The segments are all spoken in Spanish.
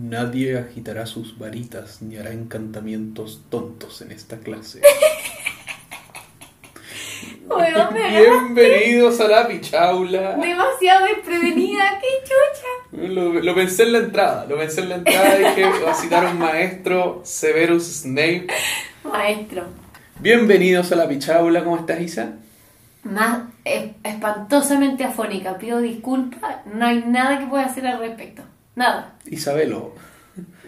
Nadie agitará sus varitas ni hará encantamientos tontos en esta clase. Bueno, Bienvenidos a la pichaula. demasiado desprevenida, qué chucha. Lo, lo pensé en la entrada, lo pensé en la entrada. Dije, va a citar a un maestro, Severus Snape. Maestro, Bienvenidos a la pichaula, ¿cómo estás, Isa? más es- espantosamente afónica, pido disculpas, no hay nada que pueda hacer al respecto. Nada. Isabelo,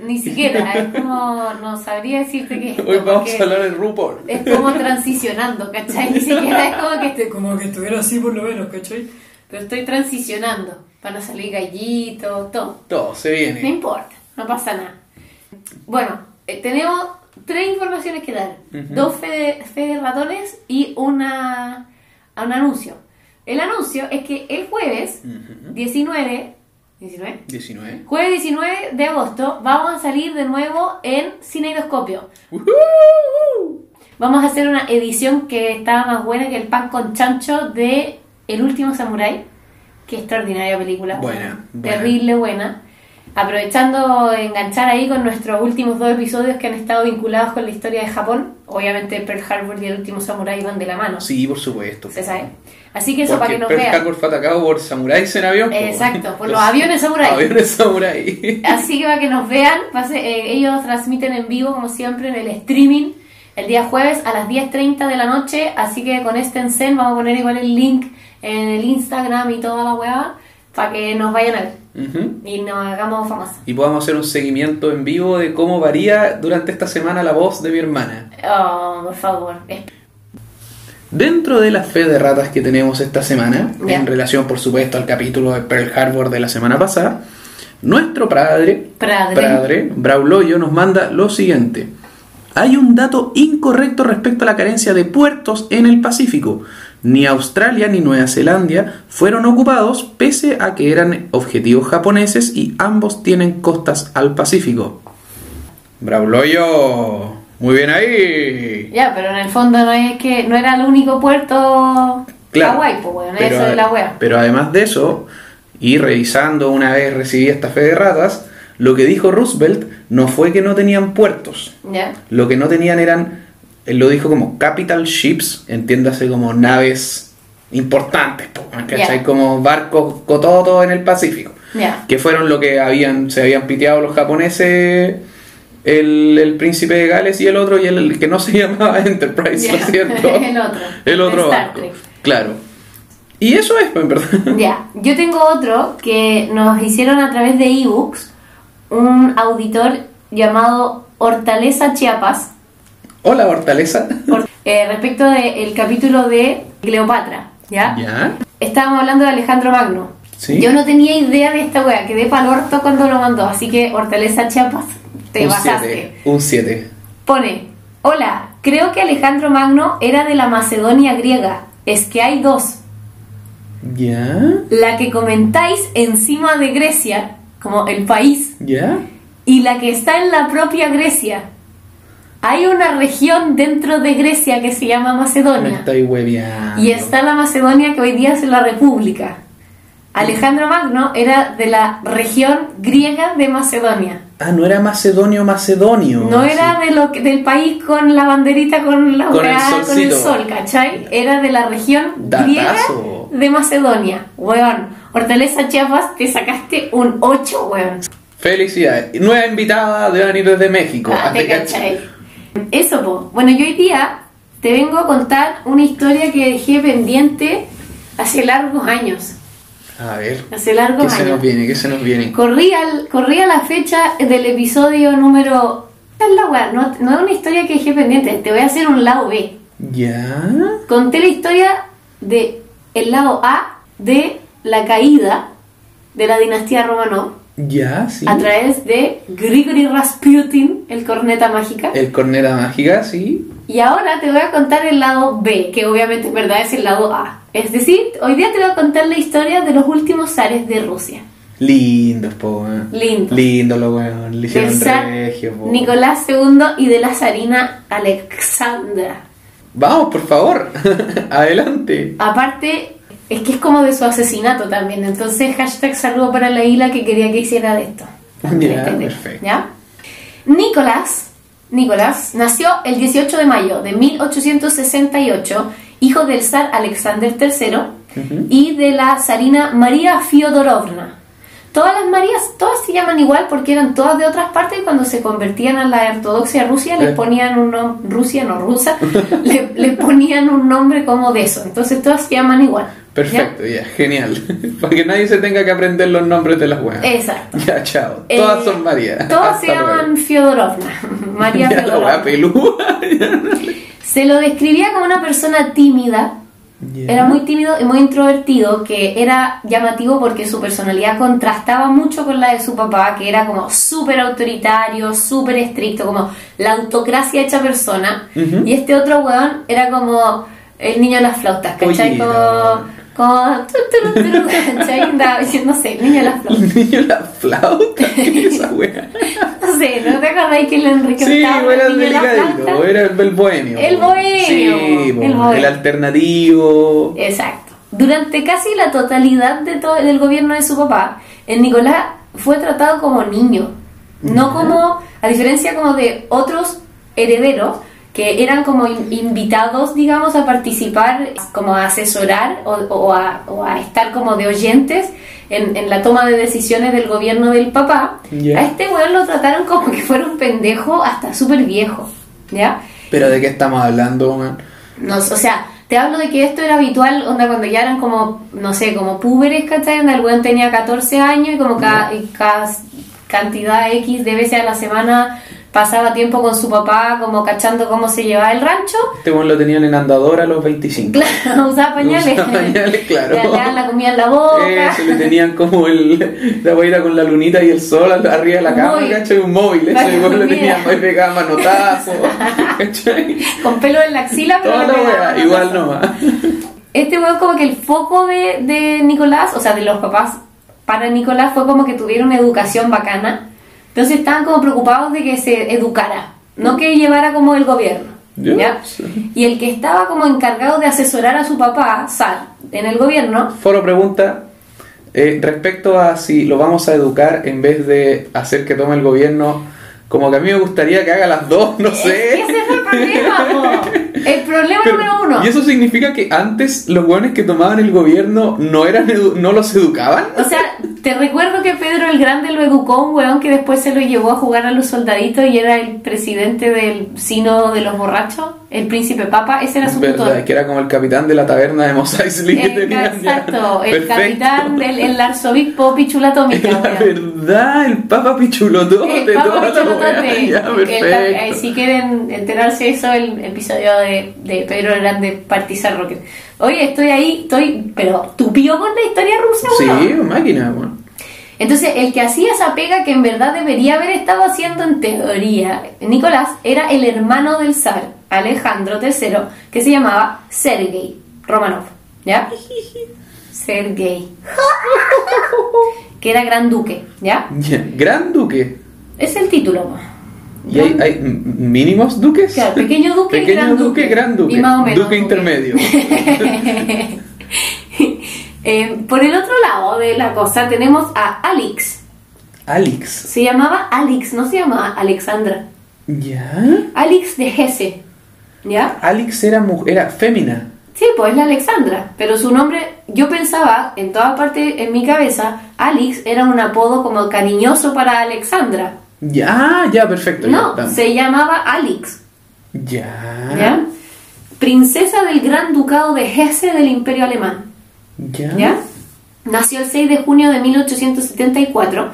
Ni siquiera, es como, no sabría decirte que hoy vamos a hablar de RuPaul. Es como transicionando, ¿cachai? Ni siquiera es como que como que estuviera así por lo menos, ¿cachai? Pero estoy transicionando para no salir gallito, todo. Todo, se No viene. importa, no pasa nada. Bueno, eh, tenemos tres informaciones que dar. Dos fe de, fe de ratones y una, a un anuncio. El anuncio es que el jueves Ujú. 19... ¿19? 19. Jueves 19 de agosto vamos a salir de nuevo en Cineidoscopio. Vamos a hacer una edición que estaba más buena que el pan con chancho de El último samurái. Qué extraordinaria película. Buena, buena. Terrible buena. Aprovechando enganchar ahí con nuestros últimos dos episodios que han estado vinculados con la historia de Japón. Obviamente Pearl Harbor y El último samurái van de la mano. Sí, por supuesto. Se sabe. Así que eso para que nos Pearl vean. Harbor fue atacado por samuráis en avión. Exacto, por los aviones samurái. Aviones samurái. Así que para que nos vean, pase- eh, ellos transmiten en vivo, como siempre, en el streaming el día jueves a las 10.30 de la noche. Así que con este Zen vamos a poner igual el link en el Instagram y toda la weá para que nos vayan a ver Y nos hagamos famosos. Y podamos hacer un seguimiento en vivo de cómo varía durante esta semana la voz de mi hermana. Oh, por favor. Dentro de la fe de ratas que tenemos esta semana, en relación por supuesto al capítulo de Pearl Harbor de la semana pasada, nuestro padre, Padre. Brauloyo, nos manda lo siguiente. Hay un dato incorrecto respecto a la carencia de puertos en el Pacífico. Ni Australia ni Nueva Zelanda fueron ocupados pese a que eran objetivos japoneses y ambos tienen costas al Pacífico. Brauloyo, muy bien ahí. Ya, pero en el fondo no es que no era el único puerto Claro, Hawái, pues bueno, pero, eso es la wea. pero además de eso, y revisando una vez recibí esta fe de ratas, lo que dijo Roosevelt no fue que no tenían puertos. Ya. Lo que no tenían eran, él lo dijo como capital ships, entiéndase como naves importantes, po, ¿cachai? Ya. Como barcos cototos en el Pacífico. Que fueron lo que habían, se habían piteado los japoneses, el, el príncipe de Gales y el otro, y el, el que no se llamaba Enterprise, Ya. lo siento. El otro. El otro Star barco. Trek. Claro. Y eso es, pues, en verdad. Ya, yo tengo otro que nos hicieron a través de ebooks un auditor llamado Hortaleza Chiapas Hola, Hortaleza. eh, respecto del capítulo de Cleopatra, ¿ya? ¿Ya? Estábamos hablando de Alejandro Magno. Sí. Yo no tenía idea de esta wea, quedé pa'l orto cuando lo mandó, así que Hortaleza Chiapas, te un basaste. 7. Un 7. Pone, hola, creo que Alejandro Magno era de la Macedonia griega, es que hay dos. ¿Ya? La que comentáis encima de Grecia, como el país, ¿Ya? y la que está en la propia Grecia. Hay una región dentro de Grecia que se llama Me Macedonia. estáis hueveando. Y está la Macedonia que hoy día es la República. Alejandro Magno era de la región griega de Macedonia. Ah, no era macedonio, macedonio. No era de lo que- del país con la banderita con la Con el con el sol, ¿cachai? Era de la región Datazo. griega de Macedonia. Weón, Hortaleza Chiapas, te sacaste un 8, weón. Felicidades. Nueva invitada de venir desde México. Ah, te cachai. Eso, po. Bueno, yo hoy día te vengo a contar una historia que dejé pendiente hace largos años. A ver. Hace largos ¿Qué se años. nos viene? ¿Qué se nos viene? Corría, corría la fecha del episodio número... La no, no es una historia que dejé pendiente, te voy a hacer un lado B. ¿Ya? Conté la historia de el lado A de la caída de la dinastía Romanov ¿Ya? Sí. a través de Grigory Rasputin, el corneta mágica. El corneta mágica, sí. Y ahora te voy a contar el lado B, que obviamente en verdad es el lado A. Es decir, hoy día te voy a contar la historia de los últimos zares de Rusia. Lindos, po. weón. Lindo. Lindo lo weón. Le hicieron regio, po. Nicolás II y de la zarina Alexandra. Vamos, por favor. Adelante. Aparte, es que es como de su asesinato también. Entonces, hashtag saludo para la isla que quería que hiciera de esto. Ya, perfecto. ¿ya? Nicolás, Nicolás nació el 18 de mayo de 1868, hijo del zar Alexander III y de la zarina María Fiodorovna. Todas las Marías, todas se llaman igual porque eran todas de otras partes y cuando se convertían a la ortodoxia Rusia les Eh. ponían un nombre, Rusia no rusa, le, le ponían un nombre como de eso. Entonces todas se llaman igual. Perfecto, ya, genial. Para que nadie se tenga que aprender los nombres de las weas. Exacto. Ya, chao. Todas Eh, son María. Todas se luego. llaman Fiodorovna. María Ya la Fiodorovna. wea pelúa. Se lo describía como una persona tímida, Era muy tímido y muy introvertido, que era llamativo porque su personalidad contrastaba mucho con la de su papá, que era como súper autoritario, súper estricto, como la autocracia hecha persona. Y este otro weón era como el niño de las flautas, ¿cachai? Oye, como, tu, ¿cachai? No sé, niño flautas. El niño la flauta. ¿Qué es esa wea? No sé, ¿no te acordáis que el Enrique Sí, Octavio era el la delicadito, flauta? era el, el bohemio. El bohemio, Sí, el bohemio. el alternativo. Exacto. Durante casi la totalidad de todo, del gobierno de su papá, el Nicolás fue tratado como niño, no como, a diferencia como de otros herederos que eran como in- invitados, digamos, a participar, como a asesorar o, o a, o a estar como de oyentes en, en la toma de decisiones del gobierno del papá. Ya. A este weón lo trataron como que fuera un pendejo hasta súper viejo, ¿ya? Pero ¿de qué estamos hablando, man? No, o sea, te hablo de que esto era habitual, onda cuando ya eran como, no sé, como púberes, ¿cachai? Donde el weón tenía 14 años y como cada, y cada cantidad X de veces a la semana pasaba tiempo con su papá, como cachando cómo se llevaba el rancho. Este weón lo tenían en andador a los 25. Claro, usaba pañales. Usaba pañales, claro. Le daban la comida en la boca. Eso, le tenían como el, la guaira con la lunita y el sol arriba de la cama. ¿cachai? Un móvil, eso, le dormir. tenían ahí pegado manotazo, ¿cachai? Con pelo en la axila, pero Toda la wea, igual manotazo. nomás. Este weón como que el foco de, de Nicolás, o sea, de los papás para Nicolás fue como que tuviera una educación bacana. Entonces estaban como preocupados de que se educara, no que llevara como el gobierno. Ya. Y el que estaba como encargado de asesorar a su papá, Sar, en el gobierno, Foro pregunta eh, respecto a si lo vamos a educar en vez de hacer que tome el gobierno, como que a mí me gustaría que haga las dos, no sé. ese fue problema, po. El problema Pero- número uno. ¿Y eso significa que antes los hueones que tomaban el gobierno no eran no los educaban? O sea, te recuerdo que Pedro el Grande lo educó un weón que después se lo llevó a jugar a los soldaditos y era el presidente del sino de los borrachos, el príncipe papa, ese era su Verdad, tutor. que era como el capitán de la taberna de Mos Eisley que exacto, el Perfecto. capitán del el arzobispo Pichulatómica. Weón. verdad, el Papa Pichulotote, El Papa toda la Pichulotote. Ya, eh, si quieren enterarse de eso, el episodio de, de Pedro Grande Partizan Rocket. Oye, estoy ahí, estoy, pero tupido con la historia rusa. Sí, máquina, weón. Entonces, el que hacía esa pega que en verdad debería haber estado haciendo en teoría, Nicolás, era el hermano del zar, Alejandro III, que se llamaba Sergei Romanov, ¿ya? Sergei. que era gran duque, ¿ya? Gran duque. Es el título. ¿Y hay, mínimos duques? Claro, pequeño duque Pequeño gran duque, duque. gran duque. Y más o menos duque duque. intermedio. Eh, por el otro lado de la cosa tenemos a Alex. Alex. Se llamaba Alex, no se llamaba Alexandra. ¿Ya? Alex de Hesse. ¿Ya? Alex era, mu- era fémina. Sí, pues es la Alexandra. Pero su nombre, yo pensaba, en toda parte en mi cabeza, Alex era un apodo como cariñoso para Alexandra. Ya, ya, perfecto. No, se llamaba Alex. Ya. ¿Ya? Princesa del Gran Ducado de Hesse del Imperio Alemán. Ya. ¿Ya? Nació el 6 de junio de 1874,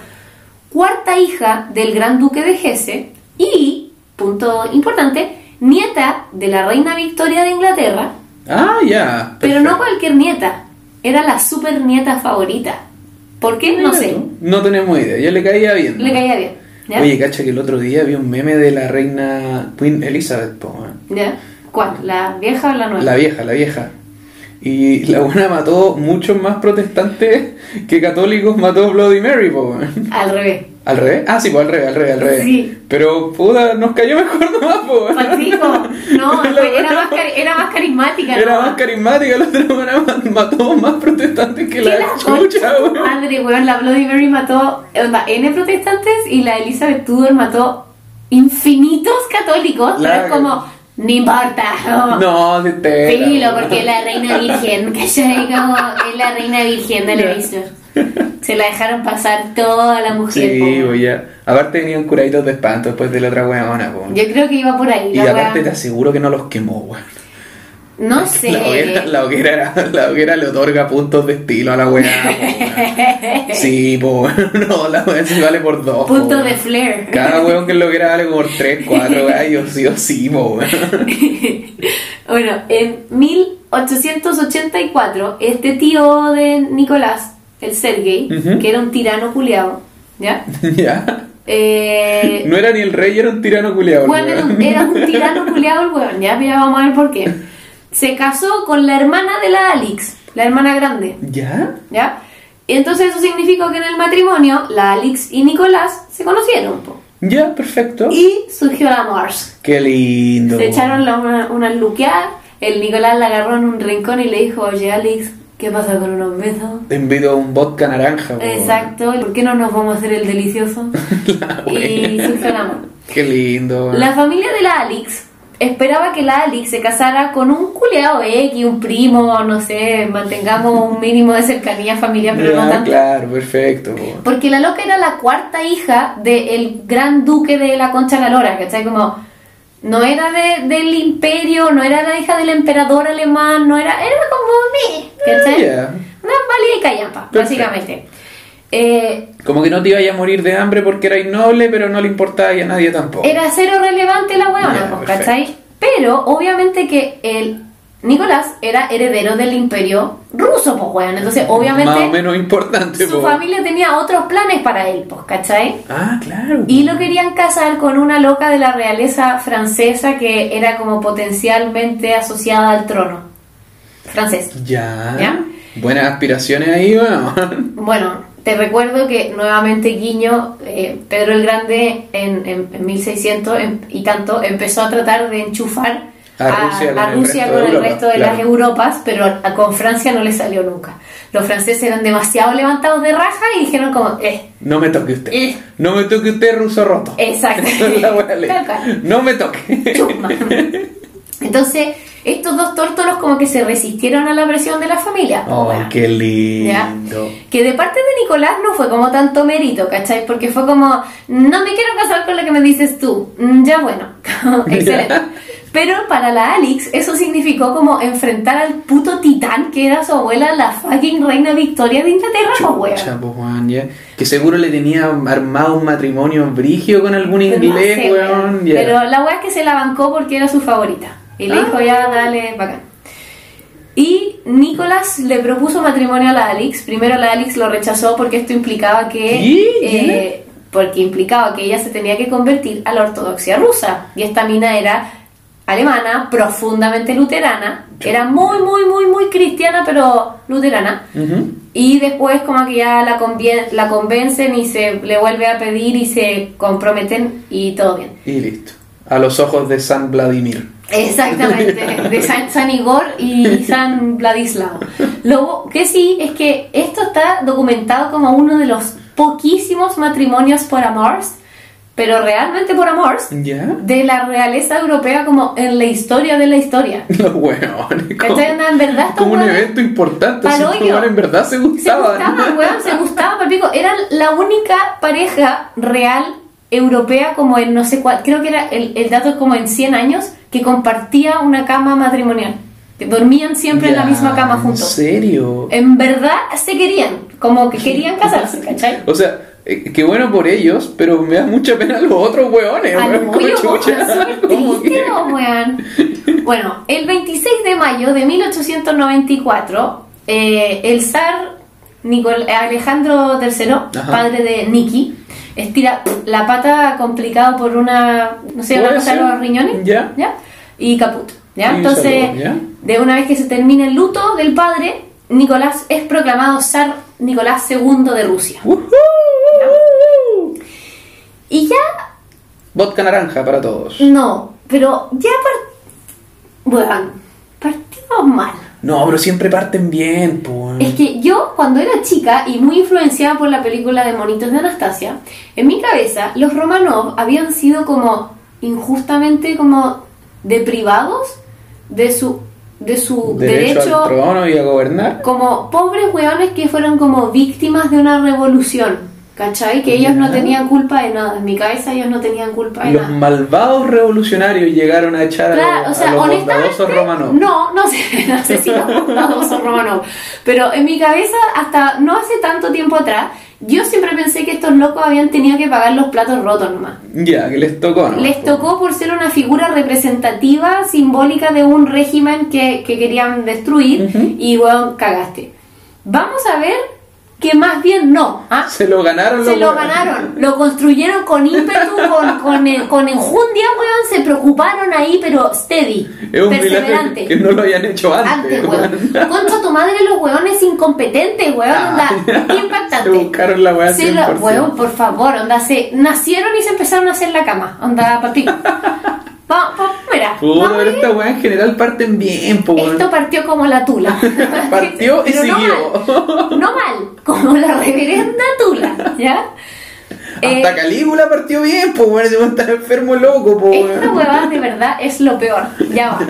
cuarta hija del Gran Duque de Hesse y, punto importante, nieta de la reina Victoria de Inglaterra, Ah, ya. pero no cualquier nieta, era la super nieta favorita. ¿Por qué? No sé, tú, No tenemos idea. Yo le caía bien. le caía bien. ¿Ya? Oye, cacha que el otro día vi un meme de la reina Queen Elizabeth, po. ¿Ya? ¿Cuál? ¿La vieja o la nueva? la vieja, la vieja. Y la buena mató muchos más protestantes que católicos mató Bloody Mary, po. Al revés. ¿Al revés? Ah, sí, pues al revés, al revés, al revés. Sí. Pero, puta, nos cayó mejor nomás, po. Patrico, no, era más, era más carismática. Era ¿no? más carismática, la otra buena mató más protestantes que ¿Qué la la chucha, weón. Madre, weón, la Bloody Mary mató onda, N protestantes y la Elizabeth Tudor mató infinitos católicos. La- Pero es como, no importa. No. No, Filo, weón. porque es la reina virgen, ¿cachai? Como es la reina virgen de la Easter. Se la dejaron pasar toda la mujer. Sí, po. pues ya. Aparte venían curaditos de espanto después de la otra weona, po. Yo creo que iba por ahí. Y la aparte wea- te aseguro que no los quemó, weón. No sé. La hoguera, la, hoguera era- la hoguera le otorga puntos de estilo a la weá. po. Sí, pues no, la weá se vale por dos. po, Punto weón. de flair. Cada weón que lo quiera vale por 3, 4 gallos, sí o sí, po. Bueno, en 1884, este tío de Nicolás, el Sergei, que era un tirano culiado, ¿ya? ya. Eh, No era ni el rey, era un tirano culiado. bueno, era un, era un tirano culiado el weón, ¿ya? Ya vamos a ver por qué. Se casó con la hermana de la Alix, la hermana grande, ¿Ya? ¿ya? Y entonces eso significó que en el matrimonio, la Alix y Nicolás se conocieron, po. Ya, perfecto. Y surgió la Mars. Qué lindo. Se echaron la- una, una luqueada, el Nicolás la agarró en un rincón y le dijo, oye Alex, ¿qué pasa con unos besos? Te invito a un vodka naranja. po. Exacto, ¿y ¿por qué no nos vamos a hacer el delicioso? y el amor. Qué lindo. La familia de la Alex esperaba que la Alex se casara con un culeado X, un primo, no sé, mantengamos un mínimo de cercanía familiar, pero no tanto. Claro, perfecto. po. Porque la loca era la cuarta hija del gran duque de la Concha la Lora, ¿cachai? Como, no era de- del imperio, no era la hija del emperador alemán, no era, era como mí, ¿cachai? Ya. Una válida y callampa, básicamente. Eh, Como que no te ibas a morir de hambre porque erais noble, pero no le importaba a nadie tampoco. era cero relevante la huevona, Ya, pues. ¿cachai? Pero obviamente que el Nicolás era heredero del imperio ruso, pues, weón. Entonces, obviamente, Más o menos importante. su po. familia tenía otros planes para él, pues, ¿cachai? Ah, claro. Y lo querían casar con una loca de la realeza francesa que era como potencialmente asociada al trono francés. Ya. ¿Ya? Buenas aspiraciones ahí, bueno. Bueno, te recuerdo que nuevamente Guiño, eh, Pedro el Grande, en, en- en 1600 em- y tanto, empezó a tratar de enchufar A Rusia con a el Rusia resto con de el resto de claro. las Europas, pero a- con Francia no le salió nunca. Los franceses eran demasiado levantados de raja y dijeron como, eh, No me toque usted. Eh. No me toque usted, ruso roto. Exacto. Es la buena ley. Tal cual. No me toque. Entonces, estos dos tórtolos como que se resistieron a la presión de la familia. Oh, weón. qué ¿Ya? lindo. Que de parte de Nicolás no fue como tanto mérito, ¿cachai? Porque fue como, no me quiero casar con la que me dices tú. Mm, Ya bueno, excelente. Pero para la Alex eso significó como enfrentar al puto titán que era su abuela, la fucking reina Victoria de Inglaterra, pues. Chucha, pues, weón, ya. Que seguro le tenía armado un matrimonio brigio con algún Pues no inglés, sé, weón. ya. Pero la weá es que se la bancó porque era su favorita. Y le Ah. dijo, ya, dale, bacán. Y Nicolás le propuso matrimonio a la Alex. Primero la Alex lo rechazó porque esto implicaba que... Eh, porque implicaba que ella se tenía que convertir a la ortodoxia rusa. Y esta mina era alemana, profundamente luterana. Era muy, muy, muy, muy cristiana, pero luterana. Y después como que ya la, la convencen y se le vuelve a pedir y se comprometen y todo bien. Y listo. A los ojos de San Vladimir. Exactamente, de San, San Igor y San Vladislao. Lo que sí es que esto está documentado como uno de los poquísimos matrimonios por amores, pero realmente por amores, ¿Ya? de la realeza europea como en la historia de la historia. Los ¿Cachai? En verdad, como un evento importante. Estos en verdad se Se gustaban. gustaban, weón, se gustaban, palpico. Eran la única pareja real europea como en no sé cuál, creo que era el, el dato es como en 100 años, que compartía una cama matrimonial. Dormían siempre en la misma cama ¿En juntos. serio? En verdad se querían, como que querían casarse, ¿cachai? O sea, eh, qué bueno por ellos, pero me da mucha pena los otros weones. Al weón, como weón, triste. Bueno, el 26 de mayo de 1894, eh, el zar Nicol- Alejandro III, Ajá. padre de Niki, estira la pata complicado por una, no sé, una cosa de los riñones, Ya. Y caput, ¿ya? Y Entonces, salud, ¿ya? de una vez que se termina el luto del padre, Nicolás es proclamado zar Nicolás II de Rusia. Ujú. Y ya, Vodka naranja para todos. no, pero ya part... Bueno, partimos mal. No, pero siempre parten bien, pues. Es que yo, cuando era chica y muy influenciada por la película de Monitos de Anastasia, en mi cabeza los Romanov habían sido como injustamente como deprivados de su de su Derecho, derecho, al trono y a gobernar. como pobres hueones que fueron como víctimas de una revolución, ¿cachai? Que ellos no tenían culpa de nada, en mi cabeza ellos no tenían culpa de Los nada. malvados revolucionarios llegaron a echar a, Claro, los- o sea, a los bondadosos romanos. no, no sé, no sé si los bondadosos romanos, pero en mi cabeza, hasta no hace tanto tiempo atrás, yo siempre pensé que estos locos habían tenido que pagar los platos rotos nomás. Ya, que les tocó, ¿no? Les tocó por ser una figura representativa, simbólica de un régimen que, que querían destruir y, bueno, cagaste. Vamos a ver que más bien no. ¿ah? Se lo ganaron Se lo ganaron, lo construyeron con ímpetu, con, con, eh, con enjundia, weón, se preocuparon ahí, pero steady, Es un perseverante. que no lo hayan hecho antes. Antes, weón. Tu madre, los weones incompetentes, weón, Ah, onda, qué impactante. Se buscaron la lo- 100%. weón, por favor, onda, se nacieron y se empezaron a hacer la cama, onda, papi. Mira, pero ir. esta weá en general parten bien, po. Esto partió como la tula. Partió y no siguió. mal, no mal, como la reverenda tula, ¿ya? Eh, Hasta Calígula partió bien, pues weón. Se estar enfermo loco, po, Esta huevada de verdad es lo peor. Ya va.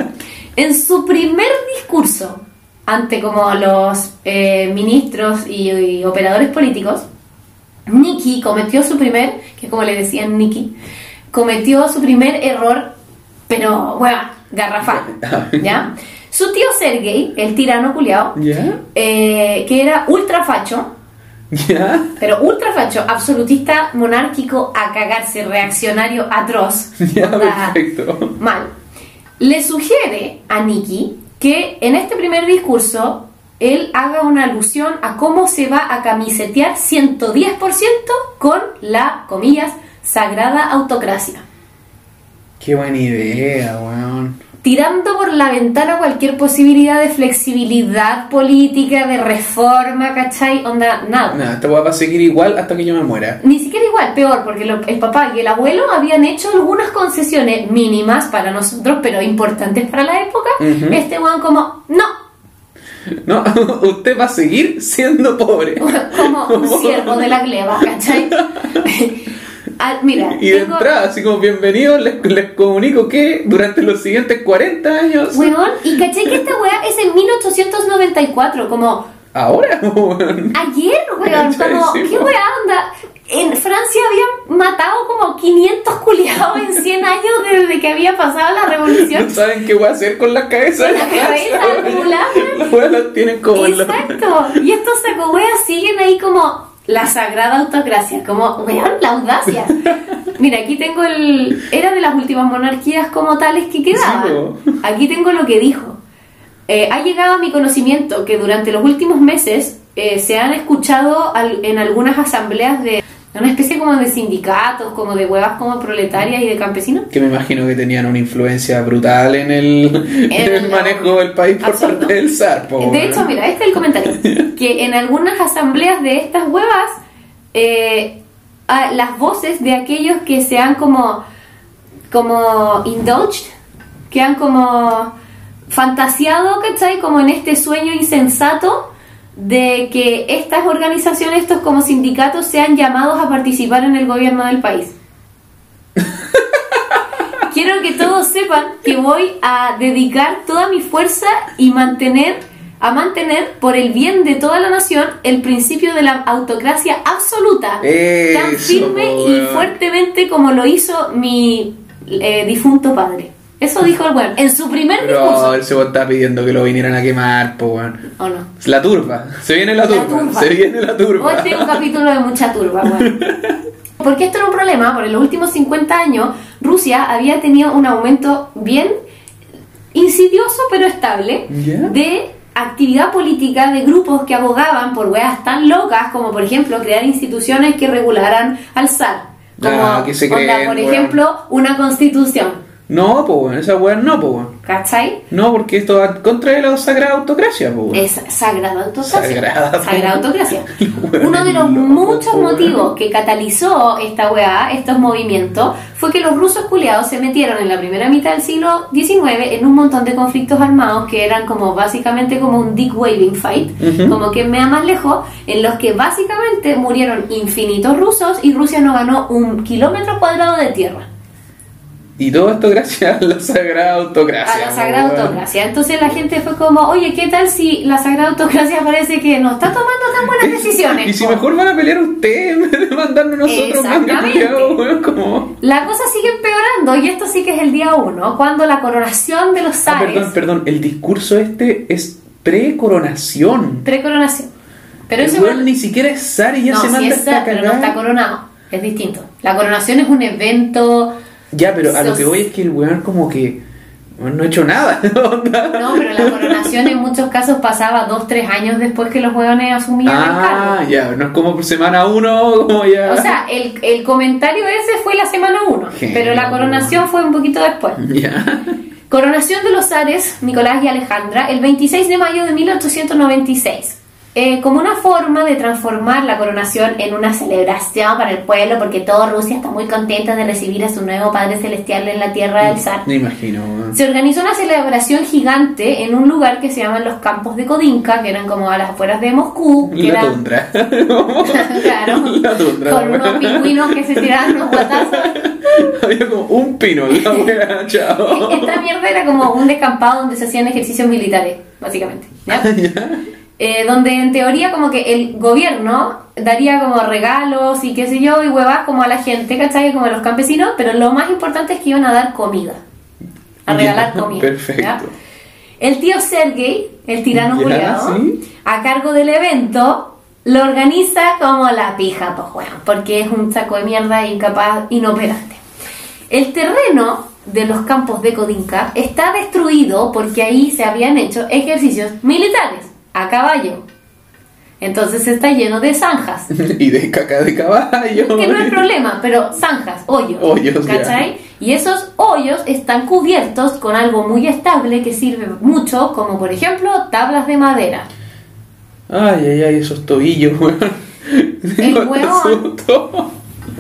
En su primer discurso ante como los eh, ministros y, y operadores políticos, Nikki cometió su primer, que como le decían Nikki, cometió su primer error, pero bueno, garrafal. ¿Ya? Su tío Sergei, el tirano culiao, eh, que era ultra facho, ¿Ya? pero ultra facho, absolutista, monárquico, a cagarse, reaccionario, atroz. Onda, perfecto. Mal. Le sugiere a Nikki que en este primer discurso él haga una alusión a cómo se va a camisetear 110% con la, comillas, sagrada autocracia. Qué buena idea, weón. Tirando por la ventana cualquier posibilidad de flexibilidad política, de reforma, ¿cachai? Onda, nada. Nada, esta weá va a seguir igual hasta que yo me muera. Ni siquiera igual, peor, porque lo- el papá y el abuelo habían hecho algunas concesiones mínimas para nosotros, pero importantes para la época. Este weón como, no, No, usted va a seguir siendo pobre. como un siervo de la gleba, ¿cachai? Ah, mira, Y de tengo- entrada, así como bienvenidos, les, les comunico que durante los siguientes 40 años. Weón, y caché que esta weá es en 1894, como Ahora, weón. ayer, weón, como, ¿qué weá onda? En Francia habían matado como 500 culiados en 100 años desde que había pasado la revolución. No saben qué voy a hacer con las cabezas. Con la cabeza acumulada. Las tienen como la- Exacto. Y estos sacoweas siguen ahí como la sagrada autocracia, como, weón, la audacia. Mira, aquí tengo el... Era de las últimas monarquías como tales que quedaban. Aquí tengo lo que dijo. Eh, ha llegado a mi conocimiento que durante los últimos meses eh, se han escuchado al- en algunas asambleas de una especie como de sindicatos, como de huevas como proletarias y de campesinos. Que me imagino que tenían una influencia brutal en el, en el el- manejo del país por Absoluto. parte del zar. po, De hecho, mira, este es el comentario. Que en algunas asambleas de estas huevas, eh, las voces de aquellos que se han como, como indulged, que han como fantaseado, ¿cachai? Como en este sueño insensato de que estas organizaciones, estos como sindicatos, sean llamados a participar en el gobierno del país. Quiero que todos sepan que voy a dedicar toda mi fuerza y mantener a mantener por el bien de toda la nación el principio de la autocracia absoluta, tan firme y fuertemente como lo hizo mi eh, difunto padre. Eso dijo el weón en su primer Pero discurso. el se está pidiendo que lo vinieran a quemar, po, weón. ¿O no? La turba. Se viene la turba. turba. Se viene la turba. Hoy tengo un capítulo de mucha turba, weón. Porque esto era un problema, porque en los últimos 50 años Rusia había tenido un aumento bien insidioso pero estable de actividad política de grupos que abogaban por weas tan locas como por ejemplo crear instituciones que regularan al zar. Como, Ah, que se onda, creen, por weón. ejemplo, una constitución. No, pues bueno, esa weá no, pues bueno. ¿Cachai? No, porque esto va contra la sagrada autocracia, pues bueno. Es sagrada autocracia. Sagrada. Sagrada autocracia. Uno de los muchos motivos que catalizó esta weá, estos movimientos, fue que los rusos culiados se metieron en la primera mitad del siglo XIX en un montón de conflictos armados que eran como básicamente como un dick waving fight, como que me da más lejos, en los que básicamente murieron infinitos rusos y Rusia no ganó un kilómetro cuadrado de tierra. Y todo esto gracias a la sagrada autocracia. a la sagrada autocracia. Entonces la gente fue como, oye, ¿qué tal si la sagrada autocracia parece que no está tomando tan buenas decisiones? Y si mejor van a pelear ustedes en vez de mandarnos nosotros Exactamente. weón, como... La cosa sigue empeorando y esto sí que es el día uno, cuando la coronación de los Ah, zares, perdón, perdón, el discurso este es pre-coronación. pre-coronación. Pero el ni siquiera es zar y ya no, se manda es zar, pero no está coronado, es distinto. La coronación es un evento, Ya, pero a lo Sos- que voy es que el weón como que no ha hecho nada. no, pero la coronación en muchos casos pasaba dos, tres años después que los hueones asumían el Ah, cargo. ya, no es como por semana uno, como ya. O sea, el, el comentario ese fue la semana uno, pero la coronación fue un poquito después. Ya. Coronación de los zares Nicolás y Alejandra el 26 de mayo de 1896. Eh, como una forma de transformar la coronación en una celebración para el pueblo, porque toda Rusia está muy contenta de recibir a su nuevo Padre Celestial en la tierra del zar. Me imagino. Se organizó una celebración gigante en un lugar que se llaman los Campos de Kodinka, que eran como a las afueras de Moscú. Que La tundra. claro, La tundra. con unos pingüinos que se tiraban unos guatazos. Había como un pino, la wea, chao. Esta mierda era como un descampado donde se hacían ejercicios militares, básicamente. ¿ya? Eh, donde en teoría como que el gobierno daría como regalos y qué sé yo, y huevas como a la gente, ¿cachai? Como a los campesinos, pero lo más importante es que iban a dar comida. A regalar comida. perfecto. ¿ya? El tío Sergei, el tirano sí. a cargo del evento, lo organiza como la pija, pues weón, porque es un saco de mierda incapaz, inoperante. El terreno de los campos de Kodinka está destruido porque ahí se habían hecho ejercicios militares a caballo. Entonces está lleno de zanjas. Y de caca de caballo. Que no es problema, pero zanjas, hoyos. Hoyos, ya. ¿Cachai? Y esos hoyos están cubiertos con algo muy estable que sirve mucho, como por ejemplo tablas de madera. Ay, ay, ay, esos tobillos, weón. Hasta huevón.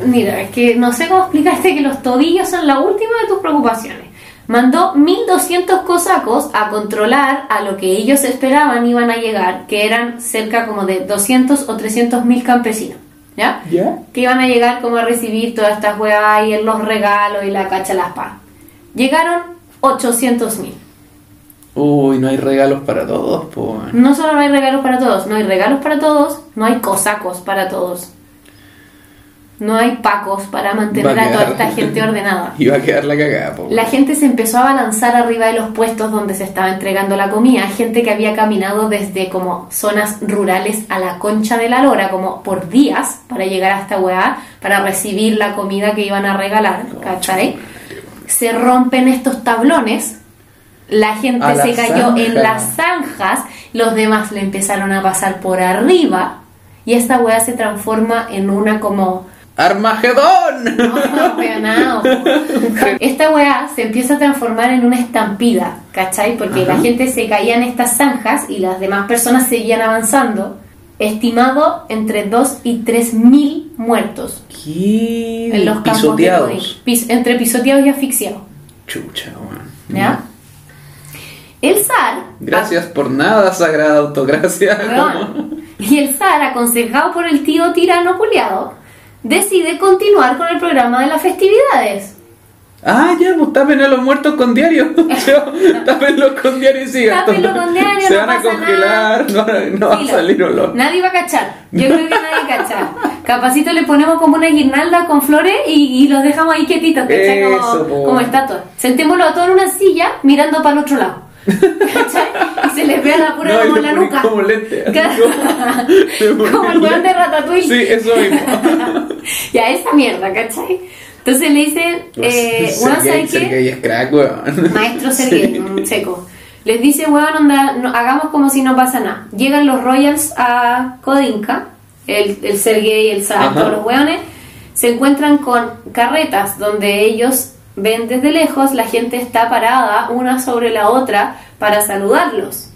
Mira, es que no sé cómo explicarte que los tobillos son la última de tus preocupaciones. Mandó 1200 cosacos a controlar a lo que ellos esperaban iban a llegar, que eran cerca como de 200 o 300 mil campesinos, ¿ya? ¿Ya? Que iban a llegar como a recibir todas estas weas y los regalos y la cacha las pan. Llegaron 800 mil. Uy, no hay regalos para todos, weón. No solo no hay regalos para todos, no hay regalos para todos, no hay cosacos para todos. No hay pacos para mantener a a toda esta gente ordenada. Va a quedar la cagada, po. La gente se empezó a balanzar arriba de los puestos donde se estaba entregando la comida. Gente que había caminado desde como zonas rurales a la concha de la lora, como por días, para llegar a esta weá, para recibir la comida que iban a regalar, ¿cachai? Se rompen estos tablones, la gente la se cayó zanja. en las zanjas, los demás le empezaron a pasar por arriba, y esta weá se transforma en una como ¡Armagedón! no, po. Esta weá se empieza a transformar en una estampida, ¿cachai? Porque la gente se caía en estas zanjas y las demás personas seguían avanzando. Estimado entre 2 y 3 mil muertos ¿Qué? en los campos Pisoteados. Pis- entre pisoteados y asfixiados. Chucha, weón. ¿Ya? El zar. Gracias por nada, sagrada autocracia. Y el zar, aconsejado por el tío tirano culiado, decide continuar con el programa de las festividades. Ah, ya, pues tapen a los muertos con diario. Tápenlos con diario y sigan. Tápenlo con diario, Se no van a congelar, no, no va a salir olor. Nadie va a cachar. Yo creo que nadie cacha. Capacito le ponemos como una guirnalda con flores y, y los dejamos ahí quietitos, Como, como estatuas. Sentémoslo a todos en una silla mirando para el otro lado. ¿Cachai? Y se les vea la pura No, como en la nuca. como lente. Claro. como el weón de Ratatouille. Sí, eso mismo. Ya, esa mierda, ¿cachai? Entonces le dicen, eh, weón, Sergei, ¿sabes qué? Sergei es crack, weón. Maestro Sergei, Sí. seco. Les dice, weón, onda, no- hagamos como si no pasa nada. Llegan los Royals a Kodinka, el, el Sergei, el Ajá. todos los weones, se encuentran con carretas donde ellos ven desde lejos, la gente está parada una sobre la otra para saludarlos.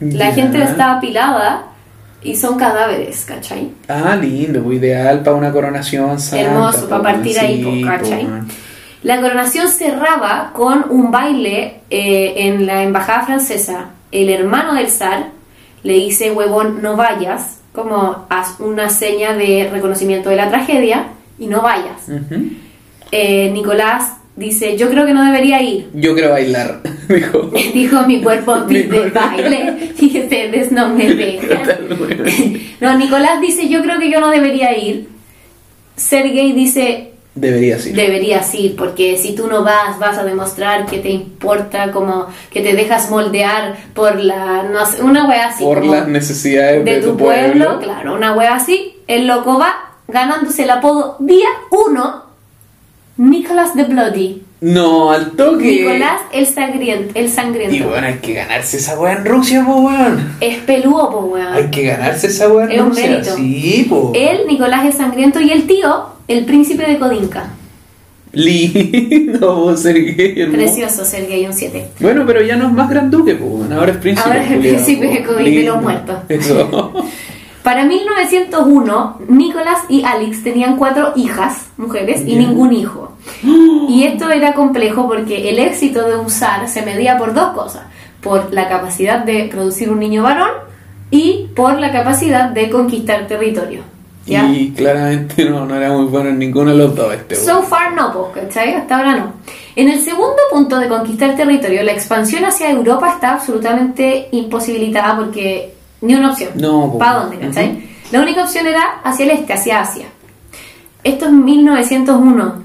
La gente está apilada y son cadáveres, ¿cachai? Ah, lindo, pues ideal para una coronación santa. Hermoso, para partir ahí, sí, ¿cachai? La coronación cerraba con un baile eh, en la embajada francesa. El hermano del zar le dice, huevón, no vayas, como haz una seña de reconocimiento de la tragedia y no vayas. Eh, Nicolás dice, yo creo que no debería ir. Yo quiero bailar, dijo. Dijo, mi cuerpo pide baile y ustedes no me dejan. No, Nicolás dice, yo creo que yo no debería ir. Sergei dice, Debería ser. deberías ir, porque si tú no vas, vas a demostrar que te importa, como que te dejas moldear por la, no sé, una wea así. Por las necesidades de, tu, pueblo, claro, una wea así. El loco va ganándose el apodo día uno, Nicolás the Bloody. No, al toque. Nicolás el sangriento. El sangriento. Y bueno, hay que ganarse esa weá en Rusia, po, weón. Es peludo, po, weón. Hay que ganarse esa weá en Es un Rusia. mérito. Sí, po. Él, Nicolás el sangriento, y el tío, el príncipe de Kodinka. Lindo, Sergei, hermoso. Precioso, Sergei, un 7. Bueno, pero ya no es más granduque, po, weón. Ahora es príncipe. Ahora es el príncipe de COVID de los muertos. Eso. Para 1901, Nicolás y Alex tenían cuatro hijas, mujeres, y ningún hijo. Y esto era complejo porque el éxito de un zar se medía por dos cosas. Por la capacidad de producir un niño varón y por la capacidad de conquistar territorio. ¿Ya? Y claramente no, no era muy bueno en ninguno de los dos este. So far no, po, ¿cachai? Hasta ahora no. En el segundo punto de conquistar territorio, la expansión hacia Europa está absolutamente imposibilitada porque ni una opción. No, po. ¿Para dónde, cachai? Ujú. La única opción era hacia el este, hacia Asia. Esto es 1901.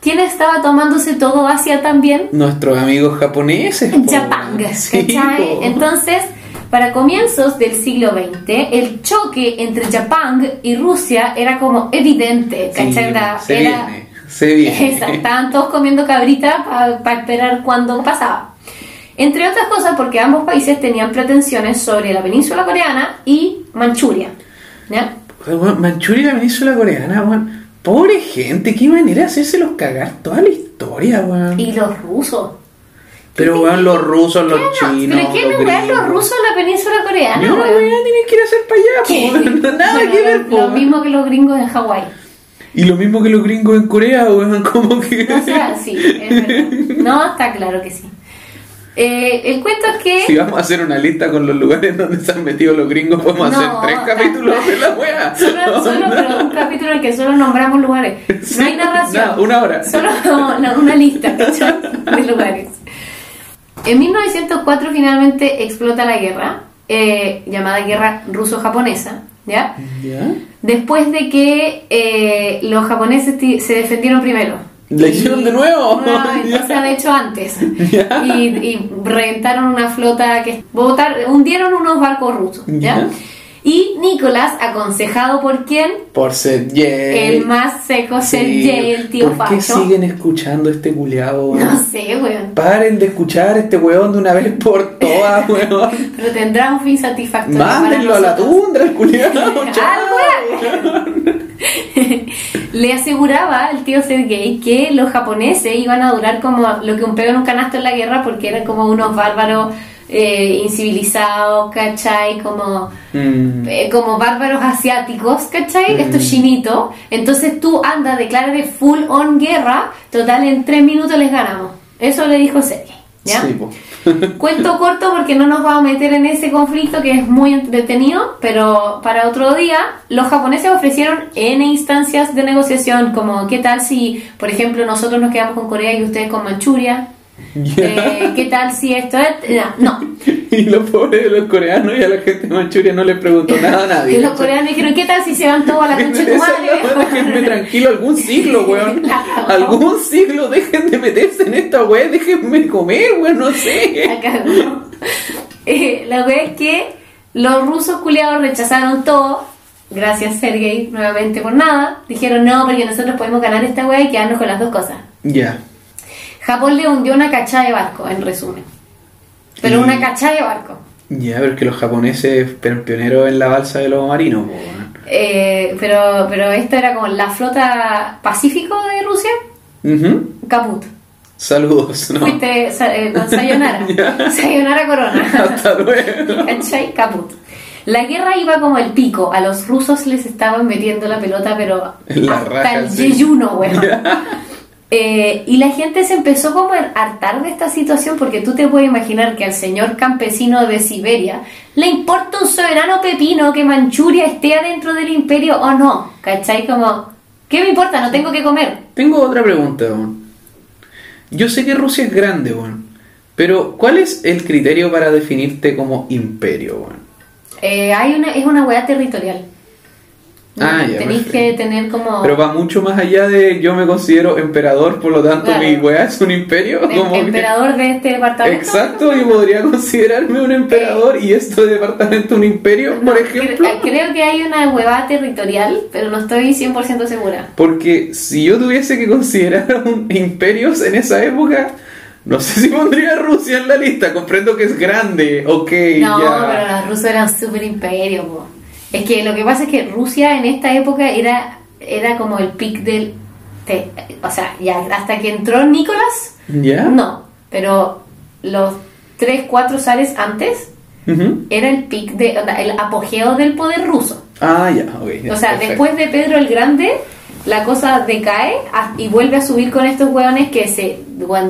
¿Quién estaba tomándose todo Asia también? Nuestros amigos japoneses. po. Japán, Sí. Entonces, para comienzos del siglo XX, el choque entre Japán y Rusia era como evidente, Sí, ¿cachai? Era- se viene, se viene. Estaban todos comiendo cabrita para esperar cuando pasaba. Entre otras cosas porque ambos países tenían pretensiones sobre la península coreana y Manchuria. Manchuria y la península coreana, weón. Pobre gente, qué manera de hacérselos cagar toda la historia, weón. Y los rusos. Pero weón, los rusos, los chinos. ¿Pero qué los wean los gringos. rusos en la península coreana? No, weón? tienen que ir a hacer para allá, po. Nada que ver, lo, po, lo mismo que los gringos en Hawái. Y lo mismo que los gringos en Corea, weón, como que. No sea es verdad. No, está claro que sí. Eh, el cuento es que... Si vamos a hacer una lista con los lugares donde se han metido los gringos, podemos No, hacer tres capítulos de la wea. Solo, solo pero un capítulo en el que solo nombramos lugares. No hay narración. Nada, una hora. Solo no, una lista de lugares. En 1904 finalmente explota la guerra, eh, llamada guerra ruso-japonesa, ¿ya? ¿Ya? Después de que eh, los japoneses se defendieron primero. ¿La hicieron de nuevo? No, o sea, de hecho antes. Y, y reventaron una flota que botar, hundieron unos barcos rusos, ¿ya? Y Nicolás, aconsejado por quién? Por Sergey. El más seco Sí. Sergey, el tío ¿Por qué siguen escuchando este culiado? No sé, weón. Paren de escuchar este weón de una vez por todas, weón. Pero tendrá un fin satisfactorio. para Mándenlo a la tundra, el culiado. Le aseguraba el tío Sergei que los japoneses iban a durar como lo que un pego en un canasto en la guerra porque eran como unos bárbaros eh, incivilizados, ¿cachai? Como, Mm. eh, como bárbaros asiáticos, ¿cachai? Mm. Estos chinitos. Entonces tú anda, declara de full on guerra, total en tres minutos les ganamos. Eso le dijo Sergei, ¿ya? Sí, po. Cuento corto porque no nos vamos a meter en ese conflicto que es muy entretenido, pero para otro día los japoneses ofrecieron N instancias de negociación, como qué tal si, por ejemplo, nosotros nos quedamos con Corea y ustedes con Manchuria, Eh, qué tal si esto es... No, Y los pobres de los coreanos y a la gente de Manchuria no les preguntó nada a nadie. y los coreanos dijeron, ¿qué tal si se van todos a la concha de tu weá, madre? tranquilo algún siglo, weón. Algún siglo, dejen de meterse en esta weá, déjenme comer, weón, no sé. Eh, la wea es que los rusos culiados rechazaron todo. Gracias, Sergei, nuevamente por nada. Dijeron no, porque nosotros podemos ganar esta wea y quedarnos con las dos cosas. Ya. Japón le hundió una cachada de barco, en resumen. Pero Y- una cachada de barco. Ya, pero es que los japoneses fueron pioneros en la balsa de los marinos. Eh, pero, pero esta era como la flota pacífico de Rusia. Caput. Saludos, ¿no? Fuiste eh, con Sayonara. Corona. Hasta luego. ¿Cachai? Caput. La guerra iba como el pico. A los rusos les estaban metiendo la pelota, pero la hasta raja, el sí. yeyuno, weón. Eh, y la gente se empezó como a hartar de esta situación porque tú te puedes imaginar que al señor campesino de Siberia le importa un soberano pepino que Manchuria esté adentro del imperio o no. ¿Cachai? Como, ¿qué me importa? No tengo que comer. Tengo otra pregunta, weón. Yo sé que Rusia es grande, weón. Pero, ¿cuál es el criterio para definirte como imperio, weón? Eh, hay una, es una weá territorial. Ah, ya, Tenéis que tener como... Pero va mucho más allá de yo me considero emperador, por lo tanto Claro. mi weá es un imperio. el como que- emperador de este departamento. Exacto, yo podría considerarme un emperador y esto de departamento un imperio, No, por ejemplo. cre- Creo que hay una huevada territorial, pero no estoy 100% segura. Porque si yo tuviese que considerar un imperios en esa época, no sé si pondría a Rusia en la lista. Comprendo que es grande, ok, No, ya. pero los rusos eran súper imperio, po. Es que lo que pasa es que Rusia en esta época era, era como el pic del... te- o sea, ya hasta que entró Nicolás, no, pero los 3, 4 zares antes Ujú. era el pic de, el apogeo del poder ruso. Ah, ya, ok. ya, O sea, perfecto. después de Pedro el Grande, la cosa decae a- y vuelve a subir con estos hueones que se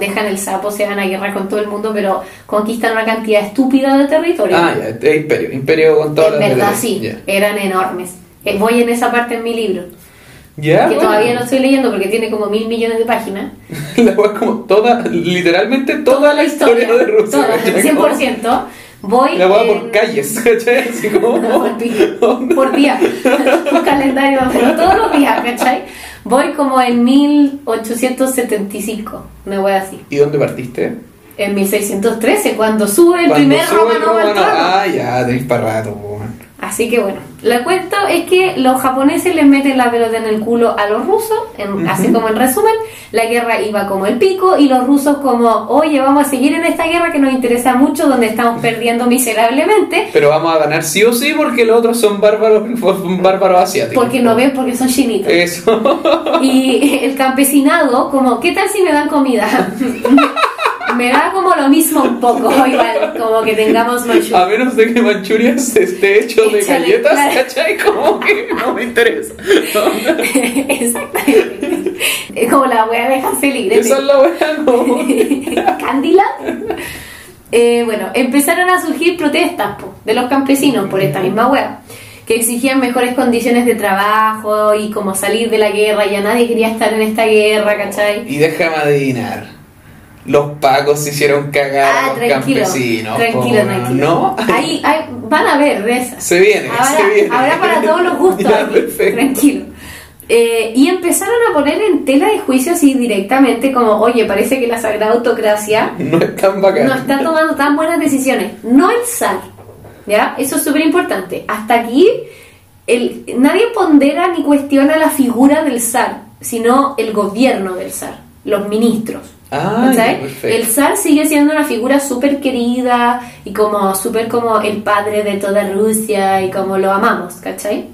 dejan el sapo, se van a guerra con todo el mundo, pero conquistan una cantidad estúpida de territorio. Ah, ya, imperio. Imperio con todas en las verdad sí, Ya. eran enormes. Eh, Voy en esa parte en mi libro, Ya, que bueno. todavía no estoy leyendo porque tiene como mil millones de páginas. La como toda, literalmente toda, la historia, de Rusia. toda, ¿cachai? 100%. Voy La weá en- por calles, ¿cachai? Así como. por, día, por día, un calendario, pero todos los días, ¿cachai? Voy como en 1875, me voy así. ¿Y dónde partiste? En 1613, cuando sube el Cuando primer sube el romano al trono. Ah, ya, tenéis para rato. Así que bueno, la cuento es que los japoneses les meten la pelota en el culo a los rusos, en- así como en resumen, la guerra iba como el pico y los rusos como, oye, vamos a seguir en esta guerra que nos interesa mucho, donde estamos perdiendo miserablemente, Pero vamos a ganar sí o sí porque los otros son bárbaros, son bárbaros asiáticos. porque no ven, porque son chinitos. Eso. Y el campesinado, como, ¿qué tal si me dan comida? me da como lo mismo un poco, igual, como que tengamos A Manchuria. menos de que Manchuria esté hecho de de- galletas, claro. ¿cachai? Como que no me interesa. Exactamente. Es como la wea de Hansel y. Esa es la weá, no. Candyland. Eh, bueno, empezaron a surgir protestas po, de los campesinos por esta misma wea, que exigían mejores condiciones de trabajo y como salir de la guerra, ya nadie quería estar en esta guerra, ¿cachai? Y déjame adivinar. Los pacos se hicieron cagar a Ah, los tranquilo, campesinos. tranquilo, tranquilo. ¿No? Ahí, ahí van a ver esas. Se viene, Habrá, se viene. habrá para todos los gustos. Ya, aquí. Tranquilo. Eh, y empezaron a poner en tela de juicio así directamente como, oye, parece que la sagrada autocracia No es tan bacán. no está tomando tan buenas decisiones. No el zar, ¿ya? Eso es súper importante. Hasta aquí el, nadie pondera ni cuestiona la figura del zar, sino el gobierno del zar, los ministros. Ah. El zar sigue siendo una figura súper querida y como súper como el padre de toda Rusia y como lo amamos, ¿cachai?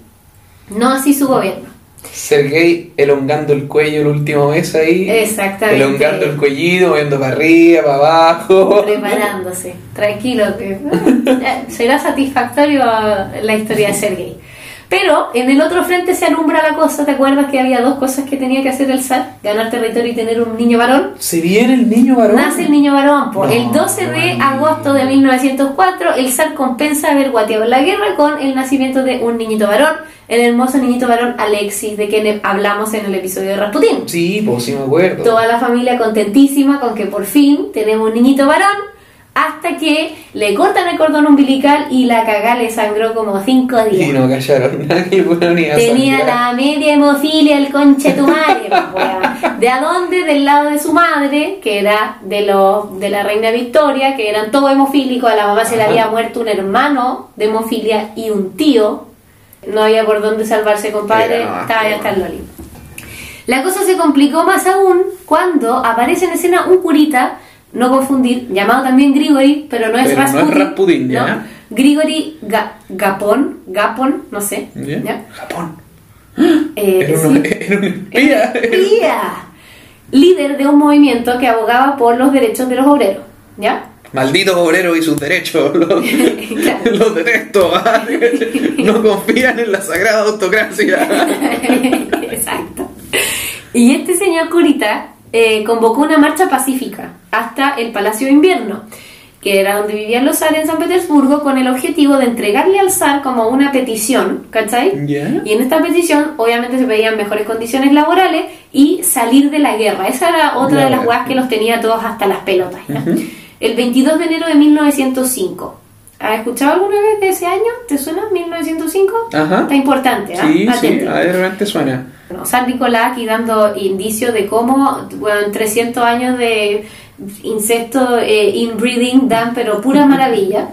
No así su gobierno. Sergei elongando el cuello la última vez ahí. Exactamente. Elongando el cuellito, moviendo para arriba, para abajo. preparándose. Tranquilo, que será satisfactorio la historia de Sergei. Pero en el otro frente se alumbra la cosa. ¿Te acuerdas que había dos cosas que tenía que hacer el zar? Ganar territorio y tener un niño varón. Se viene el niño varón. Nace el niño varón. po. No, el 12 de no. agosto de 1904, el zar compensa haber guateado la guerra con el nacimiento de un niñito varón, el hermoso niñito varón Alexis, de quien hablamos en el episodio de Rasputín. Sí, pues sí me acuerdo. Toda la familia contentísima con que por fin tenemos un niñito varón, hasta que le cortan el cordón umbilical y la cagá le sangró como cinco Y días. no callaron nadie, bueno, ni a Tenía sangrar. la media hemofilia el conche tu madre, pues. ¿De a dónde? Del lado de su madre, que era de los de la reina Victoria, que eran todos hemofílicos. A la mamá se le había muerto un hermano de hemofilia y un tío. No había por dónde salvarse, compadre. No, Estaba ya bueno. hasta el loli. La cosa se complicó más aún cuando aparece en escena un curita, no confundir, llamado también Grigori, pero no es Pero no es Rasputin. ¿no? Grigori Ga- Gapón, Gapón, no sé. ¿Ya? ¿ya? Japón. Eh, Era sí. un, era un espía. Era un espía. líder de un movimiento que abogaba por los derechos de los obreros, ¿ya? Malditos obreros y sus derechos, los, Claro. los detesto. No confían en la sagrada autocracia. Exacto. Y este señor curita eh, convocó una marcha pacífica hasta el Palacio de Invierno, que era donde vivían los zares en San Petersburgo, con el objetivo de entregarle al zar como una petición, ¿cachai? Y en esta petición, obviamente, se pedían mejores condiciones laborales y salir de la guerra. Esa era otra de las weas que los tenía todos hasta las pelotas. El 22 de enero de 1905. ¿Has escuchado alguna vez de ese año? ¿Te suena? ¿1905? Ajá. Está importante, ¿ah? Sí, sí, a ver, suena. Bueno, San Nicolás aquí dando indicios de cómo, bueno, en 300 años de incesto eh, inbreeding dan, pero pura maravilla.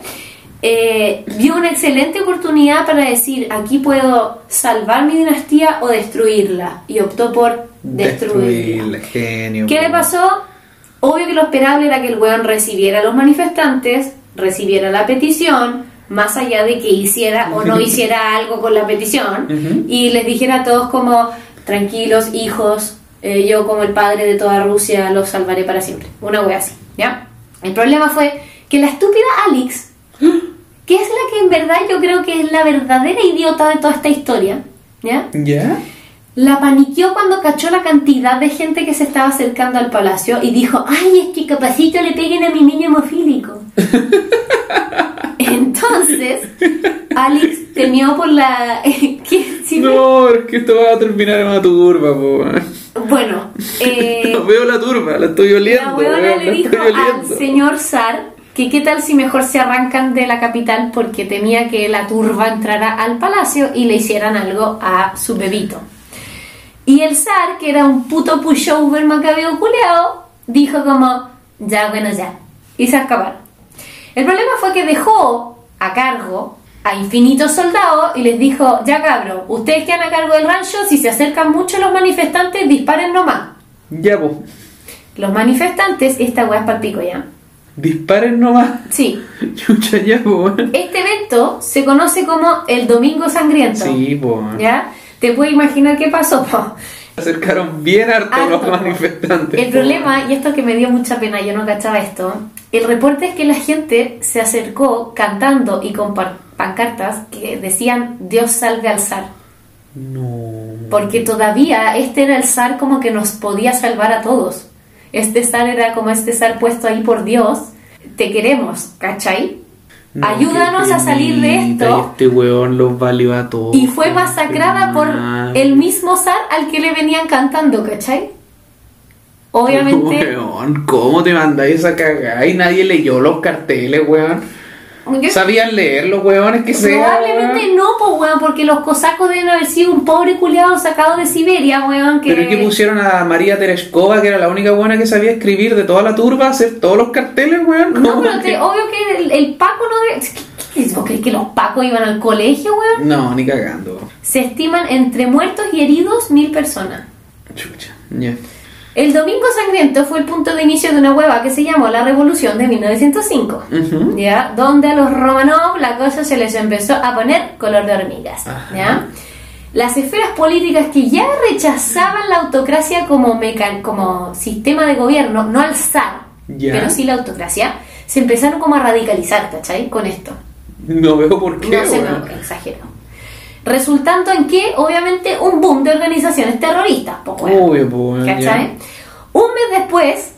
Eh, vio una excelente oportunidad para decir, aquí puedo salvar mi dinastía o destruirla. Y optó por destruirla. Destruirla, genio. ¿Qué le pasó? Obvio que lo esperable era que el weón recibiera a los manifestantes, recibiera la petición, más allá de que hiciera o no hiciera algo con la petición, Ujú. y les dijera a todos como, tranquilos, hijos, eh, yo como el padre de toda Rusia los salvaré para siempre. Una wea así, ¿ya? El problema fue que la estúpida Alex, que es la que en verdad yo creo que es la verdadera idiota de toda esta historia, ¿ya? ¿Ya? La paniqueó cuando cachó la cantidad de gente que se estaba acercando al palacio y dijo, ay, es que capacito le peguen a mi niño hemofílico. Entonces, Alex temió por la... ¿Qué? Sí, No, es que esto va a terminar en una turba, po. Bueno, eh, No veo la turba, la estoy oliendo. la le dijo al señor Zar que qué tal si mejor se arrancan de la capital porque temía que la turba entrara al palacio y le hicieran algo a su bebito. Y el zar, que era un puto pushover macabeo culeado, dijo como, ya, bueno, ya. Y se escaparon. El problema fue que dejó a cargo a infinitos soldados y les dijo, ya cabro, ustedes quedan a cargo del rancho, si se acercan mucho los manifestantes, disparen nomás. Ya, po. Los manifestantes, esta weá es para pico ya. Disparen nomás. Sí. Chucha, ya, po. Este evento se conoce como el Domingo Sangriento. Sí, po. ¿Ya? ¿Te puedes imaginar qué pasó? po? Acercaron bien harto los manifestantes. El problema, y esto que me dio mucha pena, yo no cachaba esto, el reporte es que la gente se acercó cantando y con pancartas que decían Dios salve al zar. No. Porque todavía este era el zar como que nos podía salvar a todos. Este zar era como este zar puesto ahí por Dios. Te queremos, ¿cachai? No, Ayúdanos a salir de esto. y Este weón los valió a todos. Y fue masacrada por Mal. el mismo zar al que le venían cantando, ¿cachai? Obviamente, Weón, ¿cómo te mandáis esa cagada? Y nadie leyó los carteles, weón. Yo- ¿Sabían leer los weones que sea? probablemente no, pues, weón, porque los cosacos deben haber sido un pobre culiado sacado de Siberia, weón, que... Pero ¿y qué pusieron a María Tereshkova, que era la única buena que sabía escribir de toda la turba, hacer todos los carteles, weón? No, ¿Cómo pero te- que- obvio que el, el Paco no debe... ¿Qué, qué, ¿Vos crees que los Pacos iban al colegio, weón? No, ni cagando. Se estiman entre muertos y heridos mil personas. Chucha, ya. El Domingo Sangriento fue el punto de inicio de una hueva que se llamó la Revolución de 1905, Ujú. ¿ya? Donde a los Romanov la cosa se les empezó a poner color de hormigas, Ajá. ¿ya? Las esferas políticas que ya rechazaban la autocracia como, mecan como sistema de gobierno, no al zar, Ya. pero sí la autocracia, se empezaron como a radicalizar, ¿cachai? Con esto. No veo por qué, No sé, weón. no, exagero. Resultando en que, obviamente, un boom de organizaciones terroristas, pues, weón. Obvio, weón, ¿Cachai? ya. Un mes después,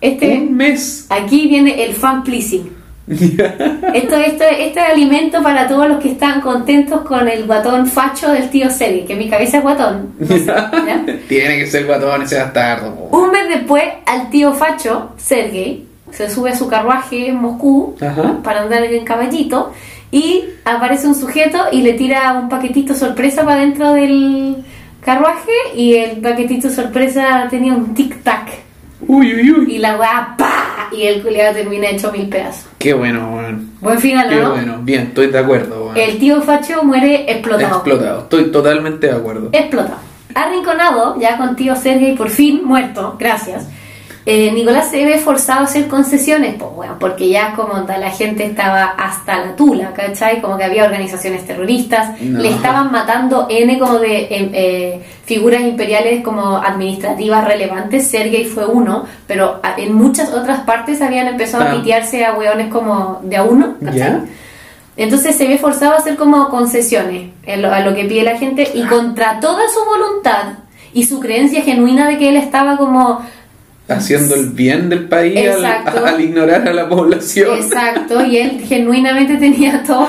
este, Un mes. aquí viene el fan pleasing. Esto, esto, esto es alimento para todos los que están contentos con el guatón facho del tío Sergey, que mi cabeza es guatón. no sé, ¿ya? Tiene que ser guatón ese bastardo, po. Un mes después, al tío facho, Sergey, se sube a su carruaje en Moscú Ajá. para andar en caballito y aparece un sujeto y le tira un paquetito sorpresa para dentro del carruaje y el paquetito sorpresa tenía un tic-tac Uy, uy, uy. y la weá ¡pa! y el culiado termina hecho mil pedazos. Qué bueno, weón. Buen final, Qué ¿no? bueno. Bien, estoy de acuerdo, weón. El tío facho muere explotado. Explotado. Estoy totalmente de acuerdo. Explotado. Arrinconado, ya con tío Sergey por fin muerto, gracias. Eh, Nicolás se ve forzado a hacer concesiones, pues bueno, porque ya como la gente estaba hasta la tula, ¿cachai? Como que había organizaciones terroristas, No. le estaban matando N como de eh, eh, figuras imperiales como administrativas relevantes, Sergei fue uno, pero en muchas otras partes habían empezado Ah. a pitearse a hueones como de a uno, ¿cachai? Entonces se ve forzado a hacer como concesiones lo- a lo que pide la gente y contra toda su voluntad y su creencia genuina de que él estaba como Haciendo el bien del país al, ignorar a la población. exacto y él genuinamente tenía todo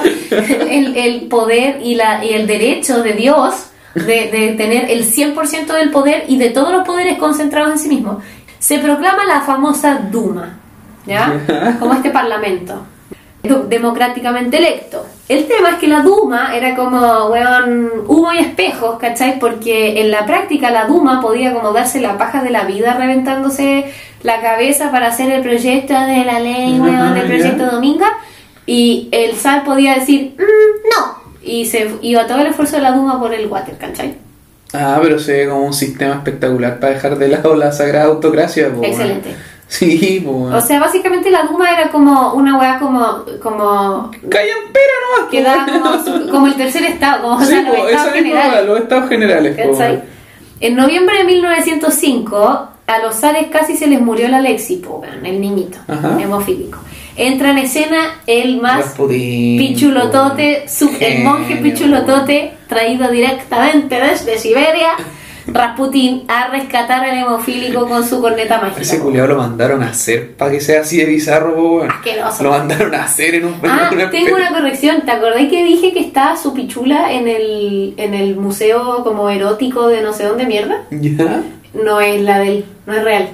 el, el poder y, la, y el derecho de Dios de, de tener el 100% del poder y de todos los poderes concentrados en sí mismo. Se proclama la famosa Duma, ¿ya? Como este parlamento democráticamente electo. El tema es que la Duma era como, weón, humo y espejos, ¿cachai? Porque en la práctica la Duma podía como darse la paja de la vida reventándose la cabeza para hacer el proyecto de la ley, weón, el proyecto ya. Dominga, y el SAR podía decir, "Mm, no, y se iba todo el esfuerzo de la Duma por el water, ¿cachai? Ah, pero se ve como un sistema espectacular para dejar de lado la sagrada autocracia. po, Excelente. Sí, weón. O sea, básicamente la Duma era como una weá como, como Callampera nomás, que da como, como el tercer estado, como o Sí, sea, los po, estados esa misma generales. los estados generales. po. En noviembre de 1905, a los zares casi se les murió la Lexi, po, el niñito Ajá. hemofílico. Entra en escena el más Rasputín, pichulotote, el monje pichulotote, traído directamente desde Siberia, Rasputín, a rescatar al hemofílico con su corneta mágica. Ese culiado lo mandaron a hacer para que sea así de bizarro, weón. Asqueroso. Lo mandaron a hacer en un Ah, en una tengo una corrección. ¿Te acordás que dije que está su pichula en el, en el museo como erótico de no sé dónde mierda? ¿Ya? No es la del, no es real.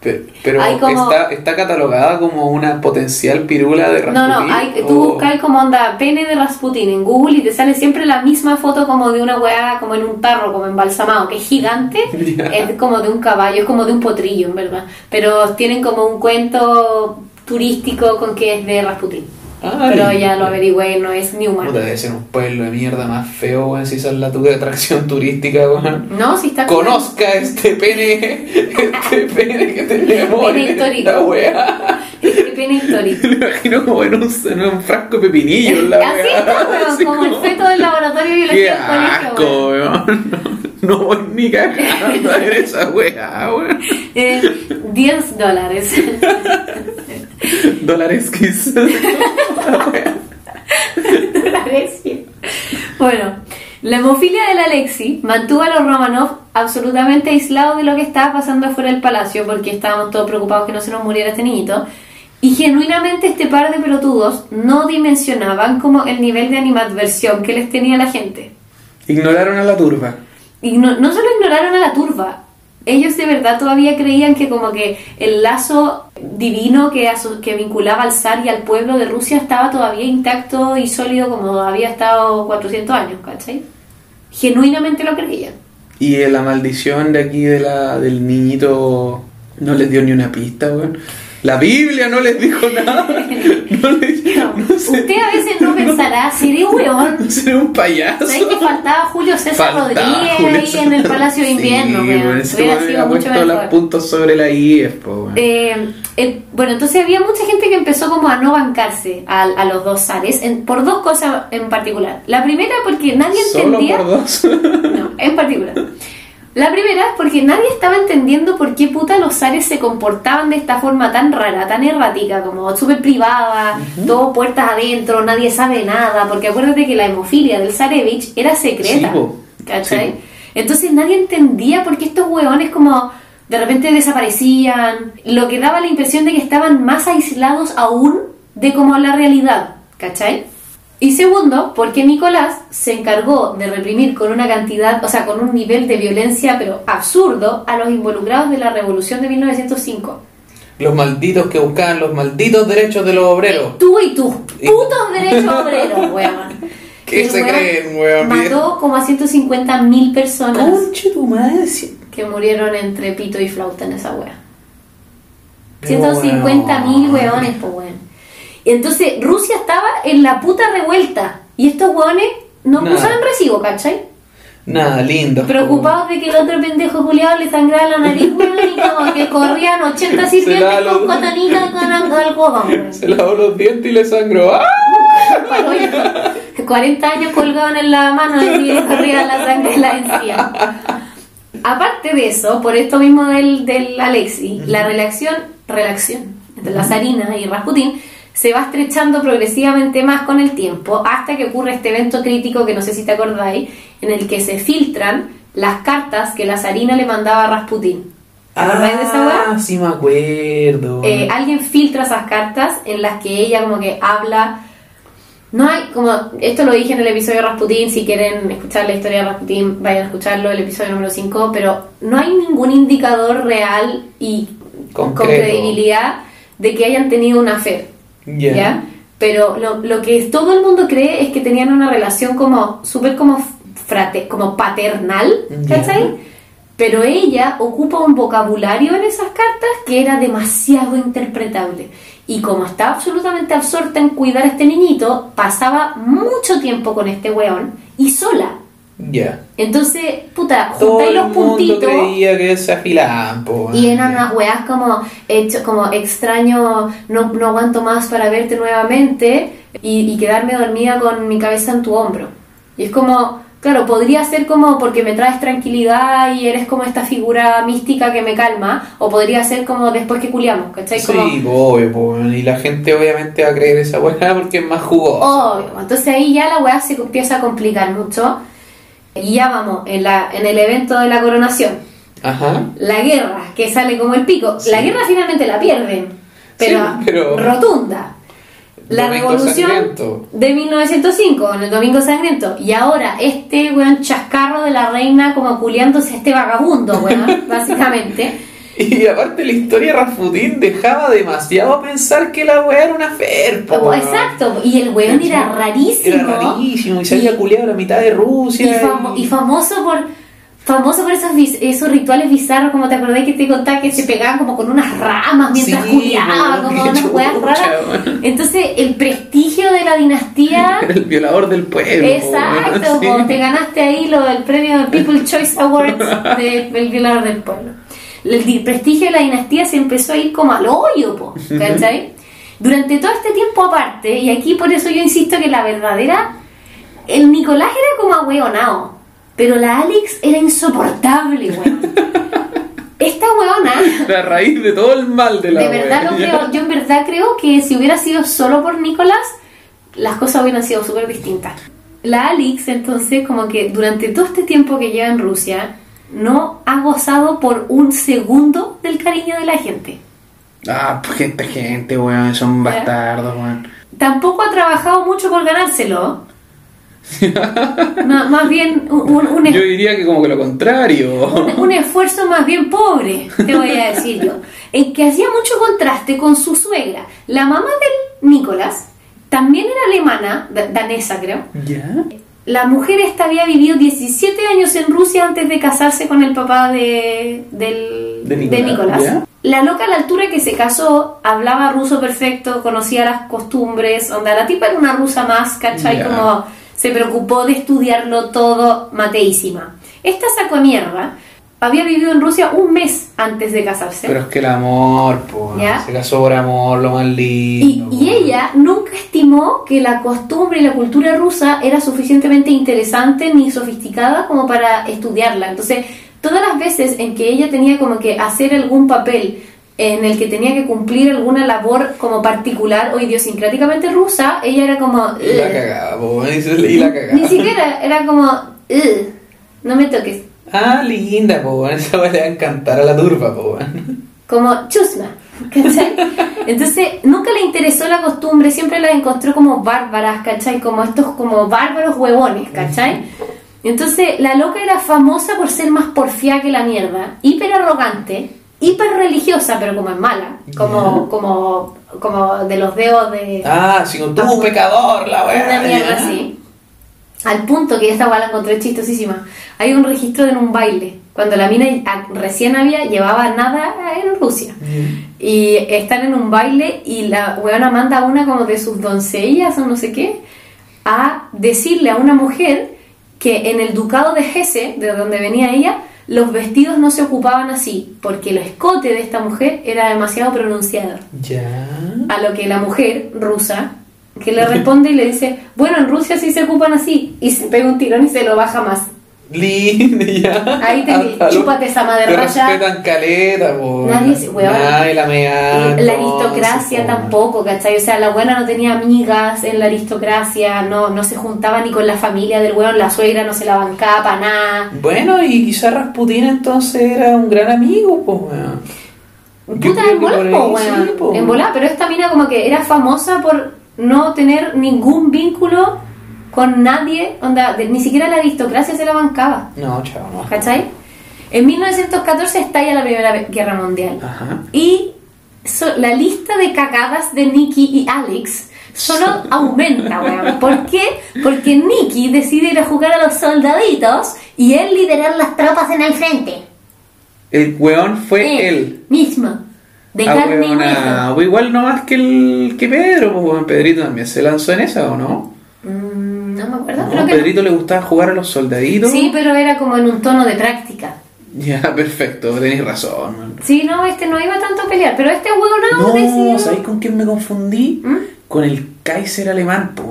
Pe- Pero como- está, está catalogada como una potencial pirula de No, Rasputín. no, hay, o- tú buscas como onda pene de Rasputin en Google y te sale siempre la misma foto como de una weá como en un tarro, como embalsamado, que es gigante, es como de un caballo, es como de un potrillo en verdad, pero tienen como un cuento turístico con que es de Rasputin. Ay, pero ya lo averigüé, no es ni humano. Puta, debe ser un pueblo de mierda más feo, weón, si esa es la tu atracción turística, weón. No, si está Conozca este pene, este pene que tenemos Pene en histórico. esta weá. Este pene histórico. Me imagino como en un, en un frasco de pepinillo la Así weá. está, weón, Así como el feto del laboratorio de Qué biología asco, weón. No, voy ni cagando a ver esa weá, weón. Eh, 10 dólares. Dólares kiss. dólares. Bueno, la hemofilia de la Alexi mantuvo a los Romanov absolutamente aislados de lo que estaba pasando afuera del palacio porque estábamos todos preocupados que no se nos muriera este niñito. Y genuinamente este par de pelotudos no dimensionaban como el nivel de animadversión que les tenía la gente. Ignoraron a la turba. No, no solo ignoraron a la turba, ellos de verdad todavía creían que como que el lazo divino que, que vinculaba al zar y al pueblo de Rusia estaba todavía intacto y sólido como había estado 400 años, ¿cachai? Genuinamente lo creían. Y la maldición de aquí de la, del niñito no les dio ni una pista, weón. La Biblia no les dijo nada. No les, No, no sé, usted a veces no pensará, seré seré un payaso. ¿Sabes que faltaba Julio César Faltaba Rodríguez Julio ahí César- en el Palacio de Invierno? Sí, weón? ese Hubiera sido mucho puesto los mejor. puntos sobre la IEF, po. Eh, bueno, entonces había mucha gente que empezó como a no bancarse a, a los dos zares en- por dos cosas en particular. La primera porque nadie Solo entendía... por dos. No, en particular. La primera porque nadie estaba entendiendo por qué puta los zares se comportaban de esta forma tan rara, tan errática, como súper privada, todo puertas adentro, nadie sabe nada, porque acuérdate que la hemofilia del zarevich era secreta. Sí. ¿Cachai? Sí. Entonces nadie entendía por qué estos hueones como de repente desaparecían, lo que daba la impresión de que estaban más aislados aún de como la realidad, ¿cachai? Y segundo, porque Nicolás se encargó de reprimir con una cantidad, o sea, con un nivel de violencia pero absurdo a los involucrados de la revolución de 1905. Los malditos que buscaban los malditos derechos de los obreros. Tú y tú, Y- putos derechos obreros, weón. ¿Qué El se weón creen, weón? Mató como a 150 mil personas Conche tu madre. que murieron entre pito y flauta en esa wea. Pero, 150 mil weones, pues weón. Entonces Rusia estaba en la puta revuelta. Y estos weones no Nada. usaban recibo, ¿cachai? Nada, lindo. Preocupados de que el otro pendejo culiado le sangrara la nariz, weón, y como que corrían 80 Se sirvientes con lo- cotonita con weón. Se lavó los dientes y le sangró. ¡Ah! Palo, ya. 40 años colgaban en la mano y corría la sangre en la encía. Aparte de eso, por esto mismo del, del Alexi, la relación, relación entre la Sarina y Rasputin se va estrechando progresivamente más con el tiempo hasta que ocurre este evento crítico que no sé si te acordáis, en el que se filtran las cartas que la Sarina le mandaba a Rasputin. ¿Te acordáis de esa? Ah, sí me acuerdo. Eh, alguien filtra esas cartas en las que ella como que habla no hay como esto lo dije en el episodio de Rasputin si quieren escuchar la historia de Rasputin vayan a escucharlo el episodio número 5 pero no hay ningún indicador real y con credibilidad de que hayan tenido una fe Ya. ¿ya? pero lo, lo que todo el mundo cree es que tenían una relación como súper como frate como paternal. ¿cachai? Pero ella ocupa un vocabulario en esas cartas que era demasiado interpretable. Y como estaba absolutamente absorta en cuidar a este niñito, pasaba mucho tiempo con este weón y sola. Ya. Entonces, puta, Todo juntáis el los mundo puntitos creía que se afilaban, po. y eran unas weas como, hecho, como extraño, no, no aguanto más para verte nuevamente y, y quedarme dormida con mi cabeza en tu hombro. Y es como, claro, podría ser como porque me traes tranquilidad y eres como esta figura mística que me calma, o podría ser como después que culiamos, ¿cachai? Como, Sí, obvio. Y la gente obviamente va a creer esa weá porque es más jugosa. Obvio. Entonces ahí ya la weá se empieza a complicar mucho. Y ya vamos, en, la, en el evento de la coronación. Ajá. La guerra, que sale como el pico. Sí. La guerra finalmente la pierden, pero, Sí, pero- rotunda. La Domingo revolución Sangriento. de 1905, en el Domingo Sangriento. Y ahora este weón chascarro de la reina como culiándose a este vagabundo, weón, básicamente. Y aparte la historia de Rasputín dejaba demasiado a pensar que la weá era una fer, po. Oh, Exacto, y el weón era rarísimo. Era rarísimo y se había culiado la mitad de Y, Rusia. famo- y famoso por famoso por esos, esos rituales bizarros, como te acordás que te contaba que se pegaban como con unas ramas mientras Sí, como unas weas chucha, raras. Entonces, el prestigio de la dinastía. Era el violador del pueblo. Exacto, sí. te ganaste ahí lo, el premio People Choice Awards de- del violador del pueblo. El prestigio de la dinastía se empezó a ir como al hoyo, po, ¿cachai? Durante todo este tiempo aparte, y aquí por eso yo insisto que la verdadera, el Nicolás era como ahueonado, pero la Alex era insoportable, weón. Esta hueona, La raíz de todo el mal de la de verdad lo creo, yo en verdad creo que si hubiera sido solo por Nicolás, las cosas hubieran sido súper distintas. La Alex, entonces, como que durante todo este tiempo que lleva en Rusia, no ha gozado por un segundo del cariño de la gente. Ah, pues gente, gente, weón. Son bastardos, weón. Tampoco ha trabajado mucho por ganárselo. No, más bien un, un- un- Yo diría que como que lo contrario. un- un esfuerzo más bien pobre, te voy a decir yo, en que hacía mucho contraste con su suegra. La mamá del Nicolás también era alemana, da- danesa creo. ¿Ya? La mujer esta había vivido 17 años en Rusia antes de casarse con el papá de, del, De de Nicolás. La loca a la altura que se casó hablaba ruso perfecto, conocía las costumbres, onda, la tipa era una rusa más, ¿cachai? Ya. Como se preocupó de estudiarlo todo mateísima. Esta sacó mierda, había vivido en Rusia un mes antes de casarse. Pero es que el amor, po. ¿Ya? Se casó por amor, lo más Y, lindo. y po. ella nunca estimó que la costumbre y la cultura rusa era suficientemente interesante ni sofisticada como para estudiarla. Entonces, todas las veces en que ella tenía como que hacer algún papel en el que tenía que cumplir alguna labor como particular o idiosincráticamente rusa, ella era como... Y la cagaba. Y la cagaba. Ni siquiera, era como... "Ugh, no me toques. Ah, linda, po. Esa va a encantar a la turba, po. como chusma, ¿cachai? Entonces, nunca le interesó la costumbre, siempre las encontró como bárbaras, ¿cachai? Como estos como bárbaros huevones, ¿cachai? Entonces, la loca era famosa por ser más porfiada que la mierda, hiper arrogante, hiper religiosa, pero como es mala, como, como, como de los dedos de... Ah, si con tú, pecador, la weá. Una mierda así. Al punto que esta weá la encontré chistosísima. Hay un registro en un baile. Cuando la mina recién había, llevaba nada en Rusia. Y están en un baile y la weona manda a una como de sus doncellas o no sé qué a decirle a una mujer que que en el ducado de Hesse, de donde venía ella, los vestidos no se ocupaban así, porque el escote de esta mujer era demasiado pronunciado. Ya. A lo que la mujer rusa, que le responde y le dice, bueno, en Rusia sí se ocupan así, y se pega un tirón y se lo baja más. Lindo, ya. Ahí te chúpate esa madre raya. respetan caleta, po. Nadie se- weón. Nadie la mea. La aristocracia tampoco, ¿cachai? O sea, la buena no tenía amigas en la aristocracia, no, no se juntaba ni con la familia del weón, la suegra no se la bancaba para nada. Bueno, y quizá Rasputín entonces era un gran amigo, pues, weón. Puta, en bola, po, weón. sí. En bola, pero esta mina como que era famosa por no tener ningún vínculo con nadie, onda, de- ni siquiera la aristocracia se la bancaba, No, chao, no. ¿cachai? En 1914 estalla la Primera Guerra Mundial. Ajá. Y so- la lista de cagadas de Nicky y Alex solo aumenta, weón. ¿Por qué? Porque Nicky decide ir a jugar a los soldaditos y él liderar las tropas en el frente. El weón fue él. Mismo. De Ah, carne y hueso. igual no más que el que Pedro, pues. Pedrito también se lanzó en esa, ¿o no? Mm, no me acuerdo. No, creo que no. Pedrito le gustaba jugar a los soldaditos. Sí, pero era como en un tono de práctica. Ya, perfecto, tenéis razón, man. Sí, no, este no iba tanto a pelear, pero este huevo no, No, decidió- ¿sabéis con quién me confundí? ¿Mm? Con el Kaiser alemán, pues,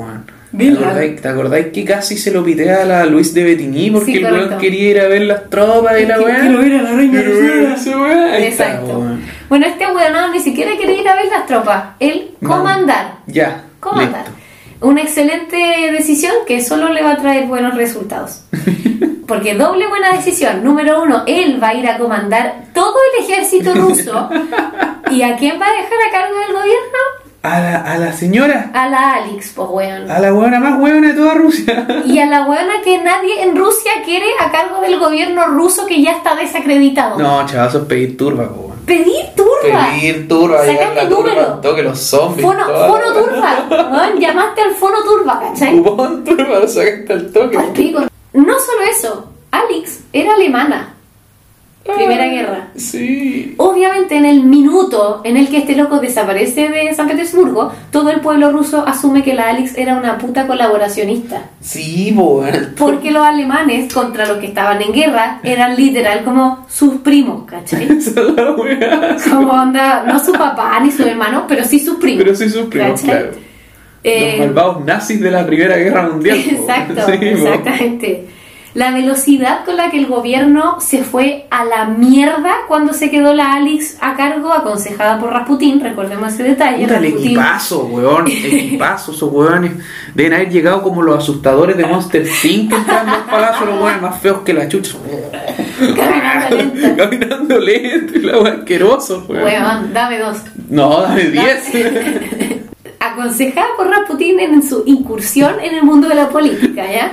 weón. ¿Te acordáis, ¿Te acordáis que casi se lo pitea a la Luis de Betigny porque Sí, el weón quería ir a ver las tropas y la weá? quiero ver a la reina está, Exacto. weón. bueno, este huevo ni siquiera quería ir a ver las tropas. Él No. comandar. Ya, Comandar. listo. Una excelente decisión que solo le va a traer buenos resultados. Porque doble buena decisión. Número uno, él va a ir a comandar todo el ejército ruso. ¿Y a quién va a dejar a cargo del gobierno? A la, a la señora, A la Alex, pues weón. a la weona más weona de toda Rusia. Y a la weona que nadie en Rusia quiere a cargo del gobierno ruso que ya está desacreditado. No, chaval, eso es pedir turba, po, weón. Pedir turba. Pedir turba, Sacaste número. toque los zombies. Fono, fono turba. Weón, llamaste al fono turba, ¿cachai? Cupón turba, lo sacaste al toque. Pico. No solo eso, Alex era alemana. Primera Ay, guerra. Sí. Obviamente en el minuto en el que este loco desaparece de San Petersburgo, todo el pueblo ruso asume que la Alex era una puta colaboracionista. Sí, weón. Porque los alemanes contra los que estaban en guerra eran literal como sus primos, ¿cachai? Como onda, no su papá ni su hermano, pero sí sus primos. Pero sí sus primos, ¿cachai? claro. Eh, Los malvados nazis de la Primera Guerra Mundial. Exacto, Sí, exactamente. La velocidad con la que el gobierno se fue a la mierda cuando se quedó la Alex a cargo, aconsejada por Rasputín, recordemos ese detalle. Puta, el equipazo, weón. Equipazo, esos weones. Deben haber llegado como los asustadores de Monster Inc. entrando al palacio, los weones más feos que la chucha. Caminando lento. Caminando lento y la asqueroso, weón. Weón, dame dos. No, dame 10. Aconsejada por Rasputín en su incursión en el mundo de la política, ¿ya?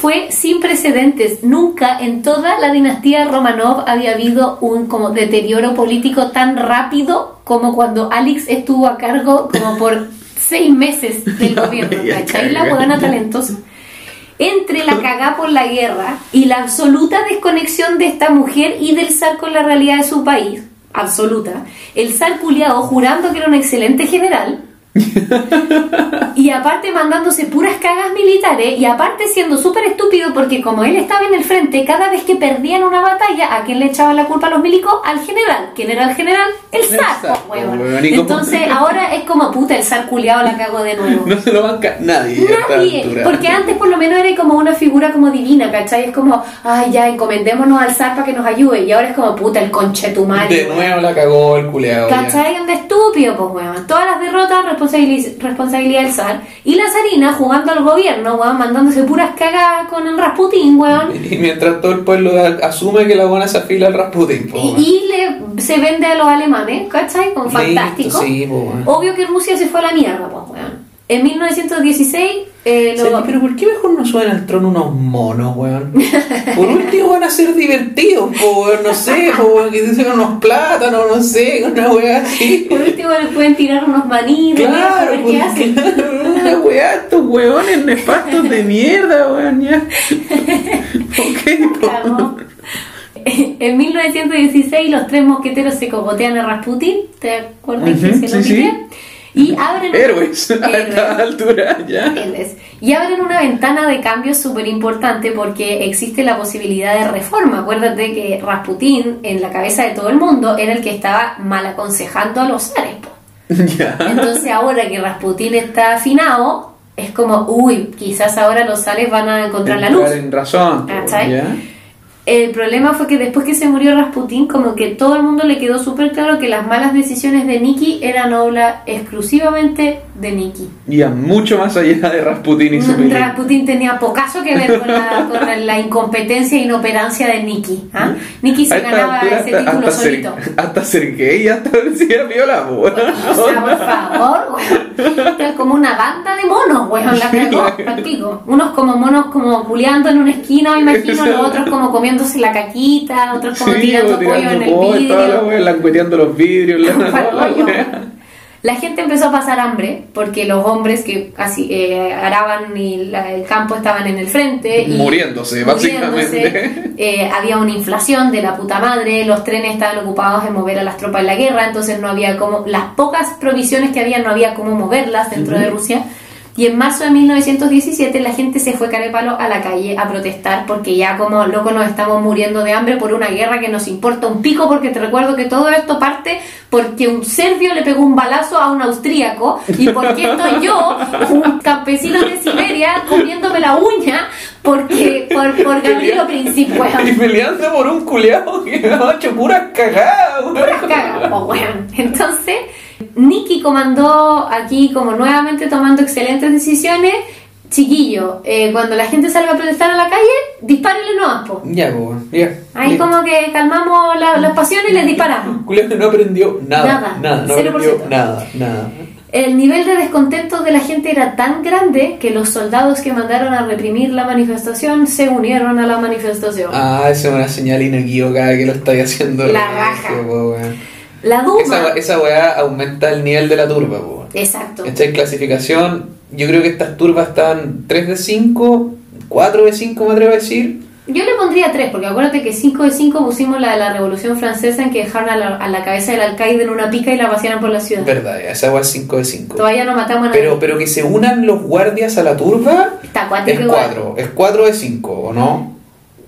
Fue sin precedentes. Nunca en toda la dinastía Romanov había habido un como deterioro político tan rápido como cuando Alex estuvo a cargo como por seis meses del No, gobierno, ¿cachai? La buena talentosa. Entre la cagá por la guerra y la absoluta desconexión de esta mujer y del zar con la realidad de su país, absoluta, el zar culiao jurando que era un excelente general, y aparte mandándose puras cagas militares y aparte siendo súper estúpido porque como él estaba en el frente, cada vez que perdían una batalla, ¿a quién le echaban la culpa a los milicos? Al general. ¿Quién era el general? El zar, zar, po, huevón. po, huevón. ¿Y cómo- Entonces ahora es como puta, el zar culiao la cago de nuevo. No se lo banca nadie. Nadie, porque antes por lo menos era como una figura como divina, ¿cachai? Es como, ay, ya, encomendémonos al zar para que nos ayude. Y ahora es como, puta, el conchetumario. De nuevo la cagó el culeado. ya. ¿Cachai? Un estúpido, pues, weón. Todas las derrotas, responsabilidad del zar. Y la zarina jugando al gobierno, weón, mandándose puras cagadas con el Rasputín, weón. Y mientras todo el pueblo asume que la buena se afila al Rasputin. po, Y, y le, se vende a los alemanes, ¿cachai? Con Listo, fantástico. sí, po. Obvio que Rusia se fue a la mierda, pues, weón. En 1916, eh, lo- pero ¿por qué mejor no suben al trono unos monos, weón? Por último van a ser divertidos, po, weón, no sé, po, weón, que dicen unos plátanos, no sé, una weá así. por último les pueden tirar unos a Claro, ver pues, qué hacen. claro, una weá, estos weones nefastos de mierda, weón, ya. Ok, po. En 1916 los tres mosqueteros se cogotean a Rasputin, ¿te acuerdas Ujú, que se lo sí? Y abren... Héroes a Héroes. esta altura, ya. ¿Entiendes? Y abren una ventana de cambio súper importante porque existe la posibilidad de reforma. Acuérdate que Rasputín, en la cabeza de todo el mundo, era el que estaba mal aconsejando a los zares. Ya. Entonces ahora que Rasputín está afinado, es como, uy, quizás ahora los zares van a encontrar la luz. En razón. El problema fue que después que se murió Rasputín, como que todo el mundo le quedó súper claro que las malas decisiones de Nikki eran obra exclusivamente de Nikki. Ya, mucho más allá de Rasputin y su película. Rasputin tenía pocaso que ver con la, con la- incompetencia e inoperancia de Nikki. ¿ah? Nikki A se ganaba altura ese hasta, título hasta ser, solito. hasta ser gay, hasta decía viola, weón. O sea, por favor, weón. Como una banda de monos, weón, la cagó. Unos como monos como culeando en una esquina, me imagino, los otros como comiéndose la caquita, otros como Sí, tirando po, pollo en el pollo, vidrio. wea, langueteando los vidrios, la, la gente empezó a pasar hambre porque los hombres que así eh, araban y la- el campo estaban en el frente y Muriéndose, básicamente. eh, había una inflación de la puta madre, los trenes estaban ocupados en mover a las tropas en la guerra, entonces no había como las pocas provisiones que había no había cómo moverlas dentro de Rusia. Y en marzo de 1917 la gente se fue carepalo a la calle a protestar porque ya como loco nos estamos muriendo de hambre por una guerra que nos importa un pico porque te recuerdo que todo esto parte porque un serbio le pegó un balazo a un austríaco y porque estoy yo, un campesino de Siberia, comiéndome la uña porque por, por Gabrielo Príncipe, Y peleando por un culeado que ha hecho puras cagadas, weón. Puras cagas, po, weón. Entonces, Nicky comandó aquí como nuevamente tomando excelentes decisiones. Chiquillo, eh, cuando la gente salga a protestar a la calle, dispárenle nomás, po. Ya, weón, ya. Ahí como que calmamos la- las pasiones y les disparamos. Culeado que no aprendió nada, Nada, nada, no 0%. aprendió nada, nada. El nivel de descontento de la gente era tan grande que los soldados que mandaron a reprimir la manifestación se unieron a la manifestación. Ah, esa es una señal inequívoca que lo estáis haciendo. La raja. weón. La Duma. Esa, esa weá aumenta el nivel de la turba, weón. Exacto. Esta en clasificación, yo creo que estas turbas están 3 de 5, 4 de 5 me atrevo a decir. Yo le pondría 3, porque acuérdate que 5 de 5 pusimos la de la Revolución Francesa en que dejaron a la, a la cabeza del alcaide en una pica y la vaciaron por la ciudad. Verdad, esa weá es 5 de 5. Todavía no matamos a nadie. Pero, pero que se unan los guardias a la turba Está acuático es igual. 4, es 4 de 5, ¿o no?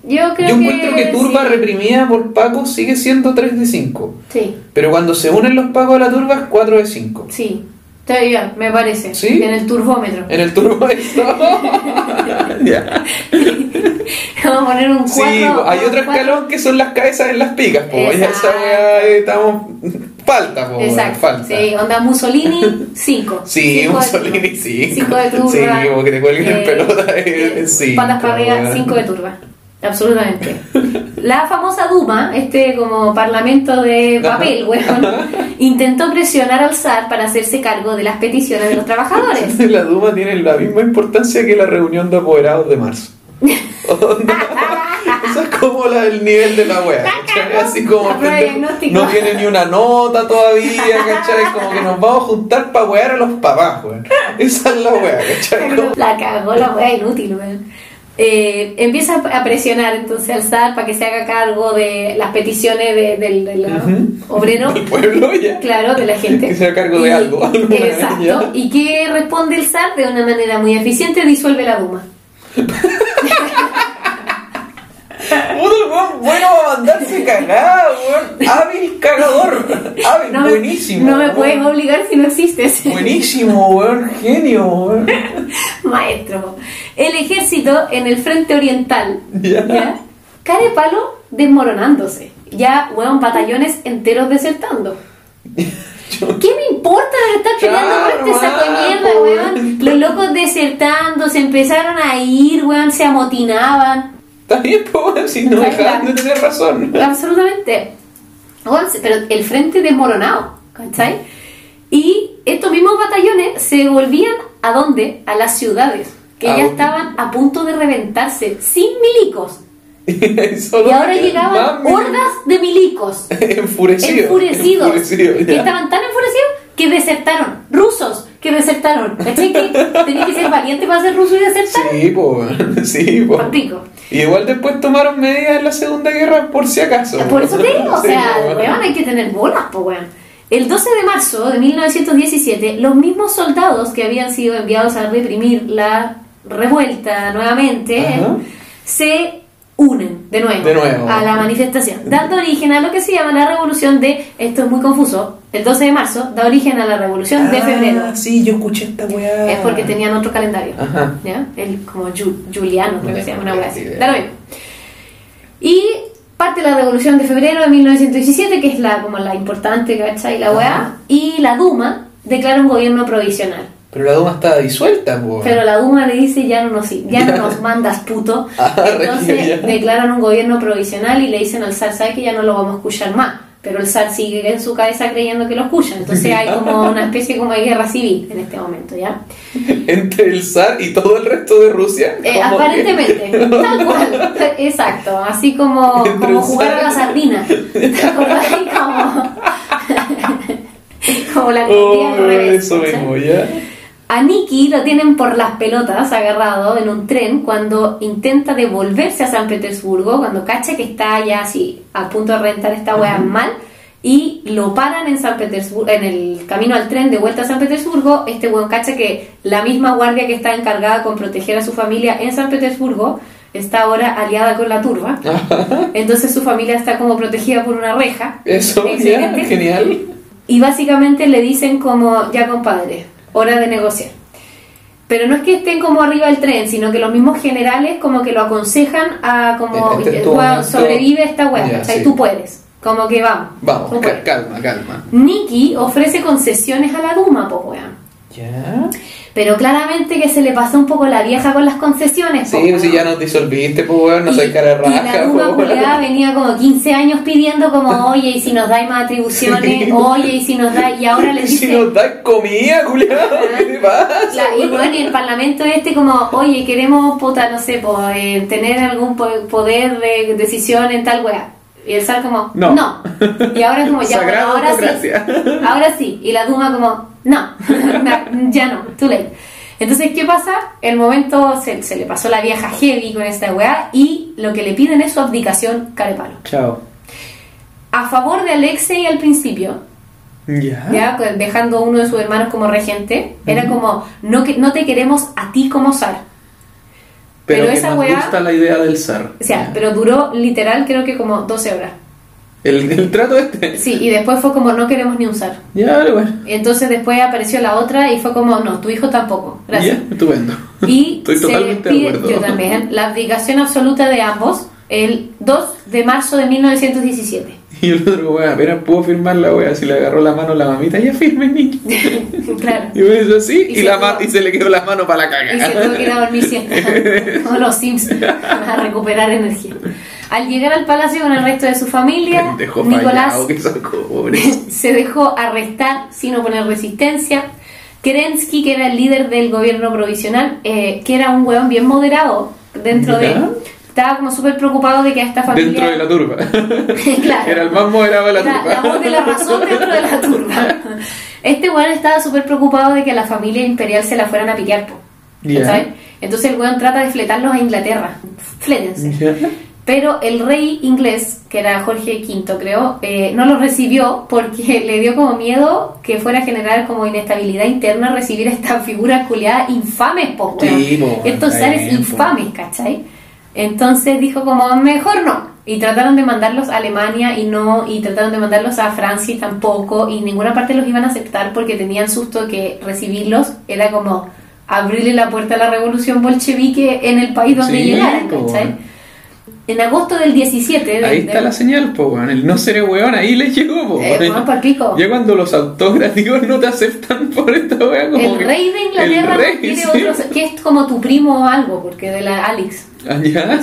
Yo creo Yo encuentro que turba sí. reprimida por Paco sigue siendo 3 de 5. Sí, Pero cuando se unen los Pacos a la turba es 4 de 5. sí. Está bien, me parece. ¿Sí? En el turbómetro. En el turbo esto. ya. Vamos a poner un 4. Sí, hay otro escalón que son las cabezas en las picas, po. Ya Exacto. weá eh, estamos. Falta, po. Exacto. Falta. Sí, onda Mussolini, 5. Sí, Mussolini, sí. 5 de turba. Sí, como que te cuelguen en Eh, pelota, eh, eh, sí, Patas para arriba, weón. 5 de turba. Absolutamente. La famosa Duma, este como parlamento de papel, weón, intentó presionar al zar para hacerse cargo de las peticiones de los trabajadores. La Duma tiene la misma importancia que la reunión de apoderados de marzo. Onda, Eso es como la, el nivel de la wea, ¿cachai? Así como no tiene ni una nota todavía, ¿cachai? Como que nos vamos a juntar para wear a los papás, weón. Esa es la wea, ¿cachai? Como- La cagó la wea inútil, weón. Eh, empieza a presionar entonces al zar para que se haga cargo de las peticiones de- del, del obrero. El pueblo ya. Claro, de la gente. Que se haga cargo de algo, Exacto. ¿Y qué responde el zar? De una manera muy eficiente, disuelve la Duma. Puta el weón bueno va a mandarse cagada, weón. Hábil cagador. Hábil, No me- buenísimo. No me weón. puedes obligar si no existes. Buenísimo, weón. Genio, weón. Maestro. El ejército en el frente oriental. Ya. ¿ya? Care palo desmoronándose. Ya, weón, batallones enteros desertando. ¿Qué me importa estar peleando Claro, con este saco de mierda, weón. Los locos desertando, se empezaron a ir, weón, se amotinaban. Bien, pues, si no dejaban de tener razón. Absolutamente. Pero el frente desmoronado, ¿cachai? Y estos mismos batallones se volvían a dónde? A las ciudades, que ¿A ya estaban a punto de reventarse, sin milicos. Y ahora llegaban mil- hordas de milicos. Enfurecidos. enfurecidos, Enfurecidos, que estaban tan enfurecidos que desertaron, rusos que desertaron, ¿cachai? Que tenías que ser valiente para ser ruso y desertar. Sí, pues, sí, pues. Y igual después tomaron medidas en la Segunda Guerra por si acaso. Por eso te digo, o sea, weón, hay que tener bolas, pues weón. El 12 de marzo de 1917, los mismos soldados que habían sido enviados a reprimir la revuelta nuevamente Ajá. se unen de nuevo, De nuevo. a la manifestación, dando origen a lo que se llama la revolución de, esto es muy confuso, el 12 de marzo da origen a la revolución de febrero. Ah, sí, yo escuché esta weá. Es porque tenían otro calendario. Ajá. ¿Ya? El, como Ju- Juliano, creo que se llama una así. Da lo mismo. Y parte la revolución de febrero de 1917, que es la como la importante, ¿cachai? La weá. Y la Duma declara un gobierno provisional. Pero la Duma está disuelta. Pero la Duma le dice ya no nos, ya no nos mandas puto. Ah, Entonces ya. declaran un gobierno provisional y le dicen al zar, ¿sabes que ya no lo vamos a escuchar más? Pero el zar sigue en su cabeza creyendo que lo escuchan. Entonces hay como una especie como de guerra civil en este momento, ¿ya? Entre el zar y todo el resto de Rusia. Eh, que- aparentemente, tal cual, exacto, así como, Entre como jugar a la sardina. Como, como la Oh, eso mismo, ya. A Nicky lo tienen por las pelotas agarrado en un tren cuando intenta devolverse a San Petersburgo, cuando cacha que está ya así a punto de rentar esta wea mal y lo paran en San Petersburgo, en el camino al tren de vuelta a San Petersburgo, este weón cacha que la misma guardia que está encargada con proteger a su familia en San Petersburgo está ahora aliada con la turba. Entonces su familia está como protegida por una reja. Eso, ya, genial. Y básicamente le dicen como, ya compadre, hora de negociar. Pero no es que estén como arriba del tren, sino que los mismos generales como que lo aconsejan a como, Este "Weón, momento". sobrevive esta weá, ¿cachai? sí. Tú puedes. Como que vamos. Vamos, tú calma, calma. Nicky ofrece concesiones a la Duma, pues weón. Ya. Pero claramente que se le pasó un poco la vieja con las concesiones. Sí, weón. si ya nos disolviste, pues weón, no soy Y- cara de Y la raja, Duma po, weón. culiada venía como 15 años pidiendo como, oye, y si nos dais más atribuciones, Sí. oye, y si nos dais, y ahora les Si dice... nos das comida, culiado, ¿qué te pasa? La- y bueno, y el parlamento este como, oye, queremos, puta, no sé, po, eh, tener algún po- poder de decisión en tal wea. Y el zar como, No. no. Y ahora como, ya, bueno, ahora sí. Ahora sí. Y la Duma como, no, ya no, too late. Entonces, ¿qué pasa? El momento se, se le pasó la vieja heavy con esta weá y lo que le piden es su abdicación carepalo. Chao. A favor de Alexei al principio, Ya. ya pues, dejando a uno de sus hermanos como regente, era como, no, que, no te queremos a ti como zar. Pero, pero que esa nos weá- gusta la idea del zar. O sea, pero duró literal creo que como 12 horas. El, el trato este. Sí, y después fue como, no queremos ni un zar. Ya, bueno. Entonces después apareció la otra y fue como, no, tu hijo tampoco. Gracias. Ya, estupendo. Y Estoy se totalmente de pide- acuerdo. yo también, la abdicación absoluta de ambos el 2 de marzo de 1917. Y el otro, weón, apenas pudo firmar la wea, si le agarró la mano la mamita, ya firme, niño. claro. Y me hizo así, Y y, se la tuvo- y se le quedó la mano para la Y se tuvo que ir a dormir siesta, como los Sims, a recuperar energía. Al llegar al palacio con el resto de su familia, Dejó Nicolás fallado, se dejó arrestar sin oponer resistencia. Kerensky, que era el líder del gobierno provisional, eh, que era un weón bien moderado dentro de... ¿Ya? Estaba como súper preocupado de que a esta familia... Dentro de la turba. Claro. Era el más moderado de la La, turba. la voz de la razón dentro de la turba. Este weón estaba súper preocupado de que a la familia imperial se la fueran a piquear, po. Ya. ¿Cachai? Entonces el weón trata de fletarlos a Inglaterra. Flétense. Ya. Pero el rey inglés, que era Jorge V, creo, eh, no lo recibió porque le dio como miedo que fuera a generar como inestabilidad interna recibir esta figura culiada infame, po, weón. Sí, po, Estos seres infames, ¿cachai? Entonces dijo como, mejor no. Y trataron de mandarlos a Alemania y no, y trataron de mandarlos a Francia y tampoco, y ninguna parte los iban a aceptar porque tenían susto que recibirlos era como abrirle la puerta a la revolución bolchevique en el país donde Sí, llegaran, po. En agosto del 17 de- Ahí de- está la señal, po, weón. El no seré weón, ahí le llegó, po. Eh, pa'l pico. Ya cuando los autógrafos no te aceptan por esta weá, como el que- rey de Inglaterra rey, quiere sí. otro, que es como tu primo o algo, porque de la Alex. Ah, ya.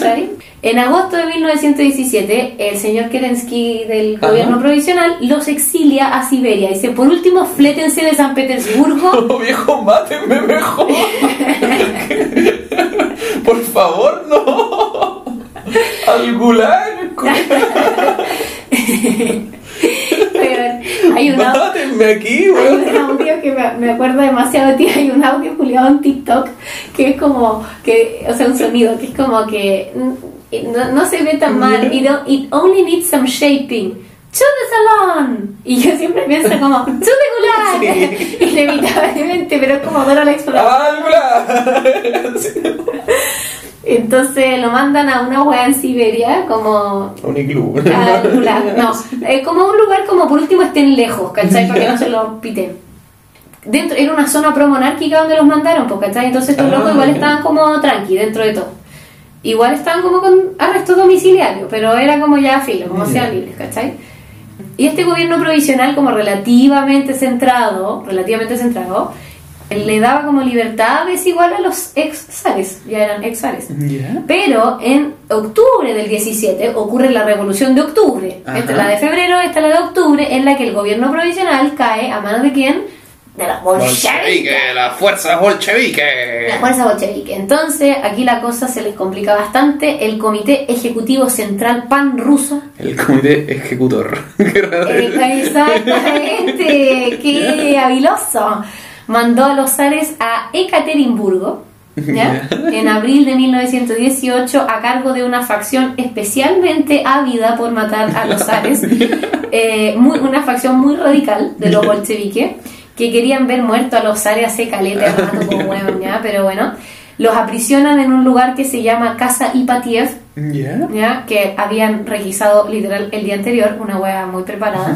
En agosto de 1917, el señor Kerensky del Ajá. gobierno provisional los exilia a Siberia. Dice, por último, flétense de San Petersburgo. Oh, viejo, mátenme mejor. Por favor, no. Al gulag. Hay un audio, aquí, hay weón. un audio que me, me acuerdo demasiado de ti. Hay un audio culiado en TikTok que es como, que, o sea, un sonido que es como que no, no se ve tan mal. It, it only needs some shaping. ¡To the salon! Y yo siempre pienso como, ¡To the gulag! Inevitablemente, pero es como Dora la exploradora. ¡Ah, hola! Entonces lo mandan a una wea en Siberia, como Un iglú. gulag. No, es como un lugar como por último estén lejos, ¿cachai? Para que no se lo piten. Dentro, era una zona pro-monárquica donde los mandaron, pues, ¿cachai? Entonces estos Ah, locos igual estaban como tranqui dentro de todo. Igual estaban como con arresto domiciliario, pero era como ya filo, como sean libres, ¿cachai? Y este gobierno provisional, como relativamente centrado, relativamente centrado, le daba como libertad desigual a los ex zares, ya eran ex zares. Pero en octubre del 17 ocurre la revolución de octubre. Ajá. Esta es la de febrero, esta es la de octubre, en la que el gobierno provisional cae a manos de quién? De la bolchevique. Bolchevique, las fuerzas bolchevique. La fuerza bolchevique. Entonces, aquí la cosa se les complica bastante. El Comité Ejecutivo Central Pan Ruso. El comité ejecutor. Eh, exactamente, qué habiloso. Mandó a los zares a Ekaterimburgo. ¿ya? En abril de 1918 a cargo de una facción especialmente ávida por matar a los zares, eh, muy, una facción muy radical de los bolcheviques que querían ver muerto a los zares hace caleta rato, como ¿ya? pero bueno, los aprisionan en un lugar que se llama Casa Ipatiev. ¿ya? que habían requisado literal el día anterior, una hueá muy preparada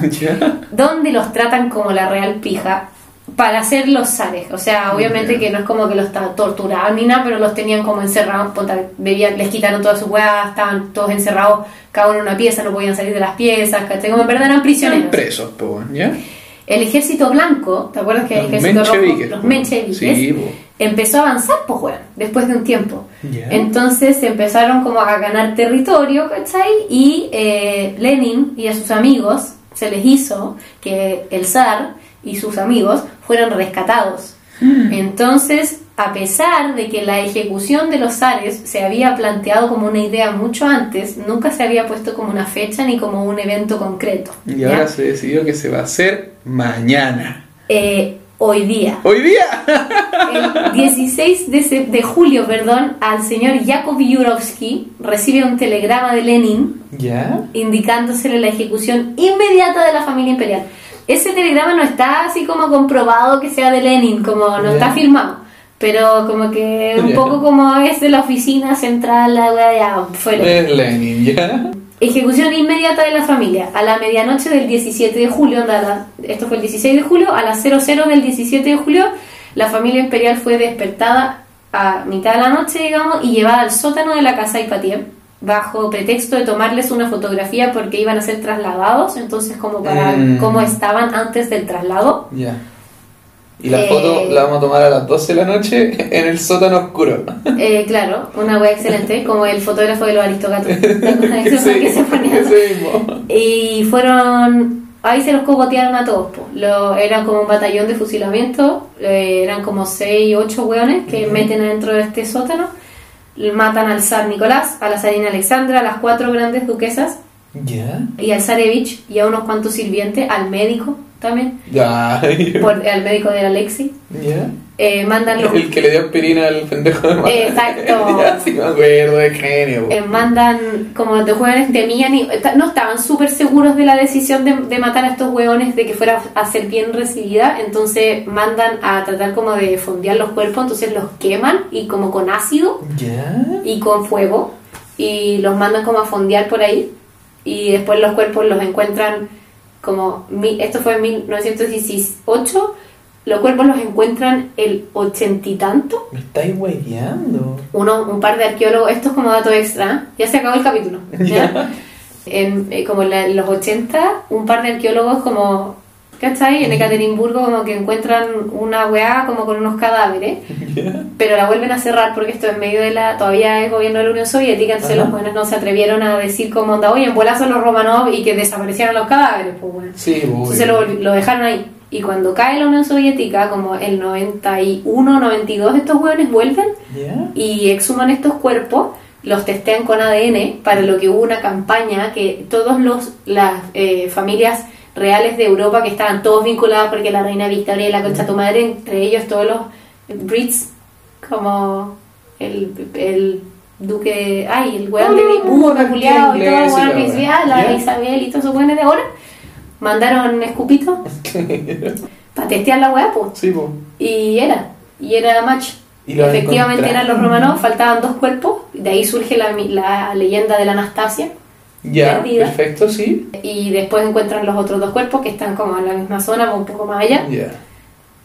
donde los tratan como la real pija para hacer los zares. O sea, obviamente que no es como que los torturaban ni nada, pero los tenían como encerrados, bebían, les quitaron todas sus huevas, estaban todos encerrados, cada uno en una pieza, no podían salir de las piezas, ¿cachai? Como en verdad eran Eran prisioneros. presos, po, ¿ya? El ejército blanco, ¿te acuerdas que el Los ejército rojo, mencheviques, los po. mencheviques, Sí, empezó a avanzar, pues, weón, después de un tiempo. Ya. Entonces empezaron como a ganar territorio, ¿cachai? Y eh, Lenin y a sus amigos se les hizo que el zar y sus amigos fueran rescatados. Entonces, a pesar de que la ejecución de los zares se había planteado como una idea mucho antes, nunca se había puesto como una fecha ni como un evento concreto. Y ¿ya? ahora se decidió que se va a hacer mañana. Eh, hoy día. ¡Hoy día! El 16 de, de julio, perdón, al señor Yakov Yurovsky recibe un telegrama de Lenin ¿Ya? indicándosele la ejecución inmediata de la familia imperial. Ese telegrama no está así como comprobado que sea de Lenin, como no Ya. está firmado, pero como que un Ya. poco como es de la oficina central, la wea ya fue Lenin. ¿ya? Ejecución inmediata de la familia. A la medianoche del 17 de julio, onda, la- esto fue el 16 de julio, a las 00 del 17 de julio, la familia imperial fue despertada a mitad de la noche, digamos, y llevada al sótano de la casa Ipatiev, bajo pretexto de tomarles una fotografía porque iban a ser trasladados, entonces como para Mm. cómo estaban antes del traslado. Ya. Y la Eh, foto la vamos a tomar a las 12 de la noche en el sótano oscuro. Eh, claro, una wea excelente, como el fotógrafo de los aristogatos. Mismo. Y fueron. Ahí se los cogotearon a todos. po. Lo, eran como un batallón de fusilamiento. eh, eran como 6, 8 hueones que meten adentro de este sótano. Matan al zar Nicolás, a la zarina Alexandra, a las cuatro grandes duquesas. Y al zarevich y a unos cuantos sirvientes, al médico también, por, al médico de Alexi. Eh, mandan los. El que le dio aspirina al pendejo de Mata. Exacto. ya, sí me acuerdo, de genio. eh, mandan, como los jóvenes temían y no estaban súper seguros de la decisión de, de matar a estos hueones, de que fuera a ser bien recibida, entonces mandan a tratar como de fondear los cuerpos, entonces los queman y como con ácido y con fuego y los mandan como a fondear por ahí y después los cuerpos los encuentran como, mi- esto fue en 1918, los cuerpos los encuentran el ochenta y tanto Me estáis hueveando. uno, un par de arqueólogos, esto es como dato extra, ya se acabó el capítulo. ¿ya? En, eh, como en, la- en los 80, un par de arqueólogos como, ¿cachai? En Ekaterimburgo como que encuentran una weá como con unos cadáveres, ¿Ya? pero la vuelven a cerrar porque esto en medio de la, todavía es gobierno de la Unión Soviética, entonces Ajá. los buenos no se atrevieron a decir como onda, oye, en bola son los Romanov y que desaparecieron los cadáveres, pues bueno. Sí. Entonces lo, lo dejaron ahí. Y cuando cae la Unión Soviética, como el 91, 92, estos hueones vuelven y exhuman estos cuerpos, los testean con ADN, para lo que hubo una campaña que todos los las eh, familias reales de Europa que estaban todos vinculados porque la reina Victoria y la concha tu madre, entre ellos todos los Brits, como el, el duque, ay, el weón Ah, de la culiao y todo, la. Isabel y todos esos weones de ahora, mandaron escupitos para testear la weá, pues. Sí, po. Y era, y era match. Y Efectivamente eran los romanos, faltaban dos cuerpos, de ahí surge la, la leyenda de la Anastasia. Ya, Perdida. perfecto, sí. Y después encuentran los otros dos cuerpos que están como en la misma zona, o un poco más allá. Ya.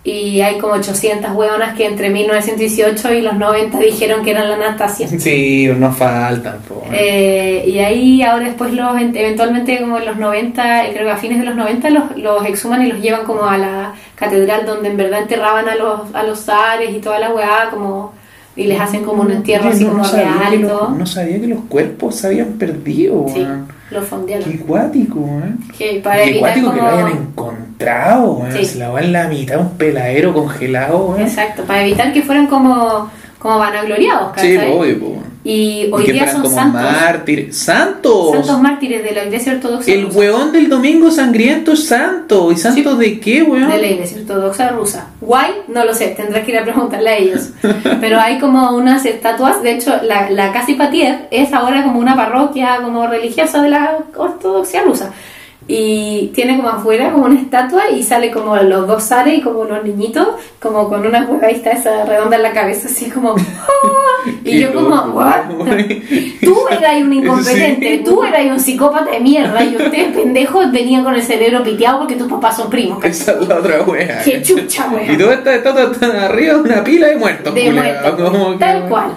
Y hay como 800 hueonas que entre 1918 y los 90 dijeron que eran la Anastasia. Sí, nos faltan. Eh, y ahí ahora después los eventualmente como en los 90, eh, creo que a fines de los 90 los, los exhuman y los llevan como a la catedral donde en verdad enterraban a los, a los zares y toda la weá como y les hacen como un entierro Oye, así no, como no real y todo. no sabía que los cuerpos se habían perdido, Sí. Los fondearon. Qué cuático, weón. Que para Qué que lo hayan encontrado. Sí. Se la va en la mitad, un peladero congelado, weón. Exacto, para evitar que fueran como, como vanagloriados, Sí, ¿cachai? obvio, po, weón. Y hoy y que día son como santos, mártires. ¡Santos! santos mártires de la iglesia ortodoxa El rusa. weón del domingo sangriento es santo. ¿Y santo de qué, weón? de la iglesia ortodoxa rusa. Guay, no lo sé, tendrás que ir a preguntarle a ellos. Pero hay como unas estatuas, de hecho, la, la Casa Ipatiev es ahora como una parroquia como religiosa de la ortodoxia rusa. Y tiene como afuera como una estatua y sale como los dos zares y como los niñitos, como con una huevadita esa redonda en la cabeza, así como... "Ah". Y yo como, ¿what? Tú eras un incompetente, Sí. tú eras un psicópata de mierda y ustedes pendejos venían con el cerebro piteado porque tus papás son primos. Esa es la otra wea. Qué chucha, wea. Y todas estas estatuas están arriba de una pila de muertos, de que- tal cual.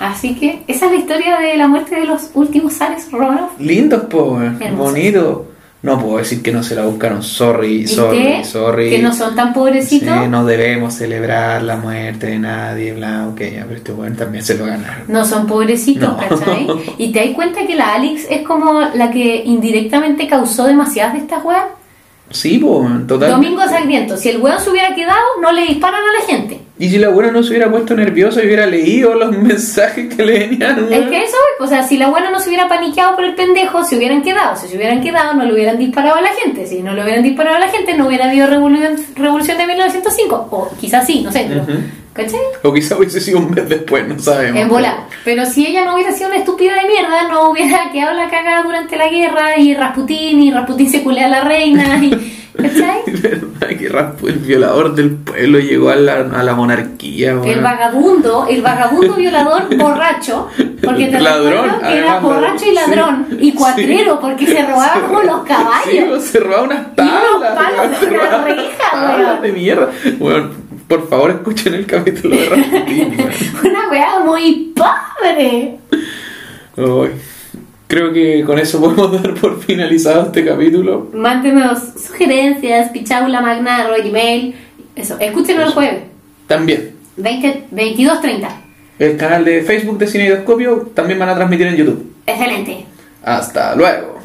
Así que esa es la historia de la muerte de los últimos zares romanos. Lindos, po. Bonito. No puedo decir que no se la buscaron. Sorry, ¿Viste? sorry, sorry. Que no son tan pobrecitos. Sí, no debemos celebrar la muerte de nadie, bla, ok, ya, pero este weón también se lo ganaron. No son pobrecitos, No. ¿cachai? Y te das cuenta que la Alex es como la que indirectamente causó demasiadas de estas weas. Sí, po, total. Domingo Sangriento, si el weón se hubiera quedado, no le disparan a la gente. Y si la buena no se hubiera puesto nerviosa y hubiera leído los mensajes que le venían, Es que eso, o sea, si la buena no se hubiera paniqueado por el pendejo, se hubieran quedado. Si se hubieran quedado, no le hubieran disparado a la gente. Si no le hubieran disparado a la gente, no hubiera habido revolución, revolución de 1905. O quizás sí, no sé. pero-. ¿Cachai? O quizá hubiese sido un mes después, no sabemos. En bola. Pero si ella no hubiera sido una estúpida de mierda, no hubiera quedado la cagada durante la guerra y Rasputín y Rasputín se culea a la reina. Y, ¿Cachai? Verdad que Raspu, el violador del pueblo, llegó a la, a la monarquía, weón. El vagabundo, el vagabundo violador borracho, porque te Ladrón, que era borracho y ladrón, sí, y cuatrero, sí. porque se robaba como los caballos. se robaba unas unos tablas. palos weón, de se una reja, weón. de mierda. Bueno, por favor, escuchen el capítulo de Rasputin, weón. Una weá muy pobre. Ay, Creo que con eso podemos dar por finalizado este capítulo. Mándenos sugerencias, pichaula magna, email. Eso, escúchenos el jueves, También, 20, 22.30. el canal de Facebook de Cineidoscopio también van a transmitir en YouTube. Excelente. Hasta luego.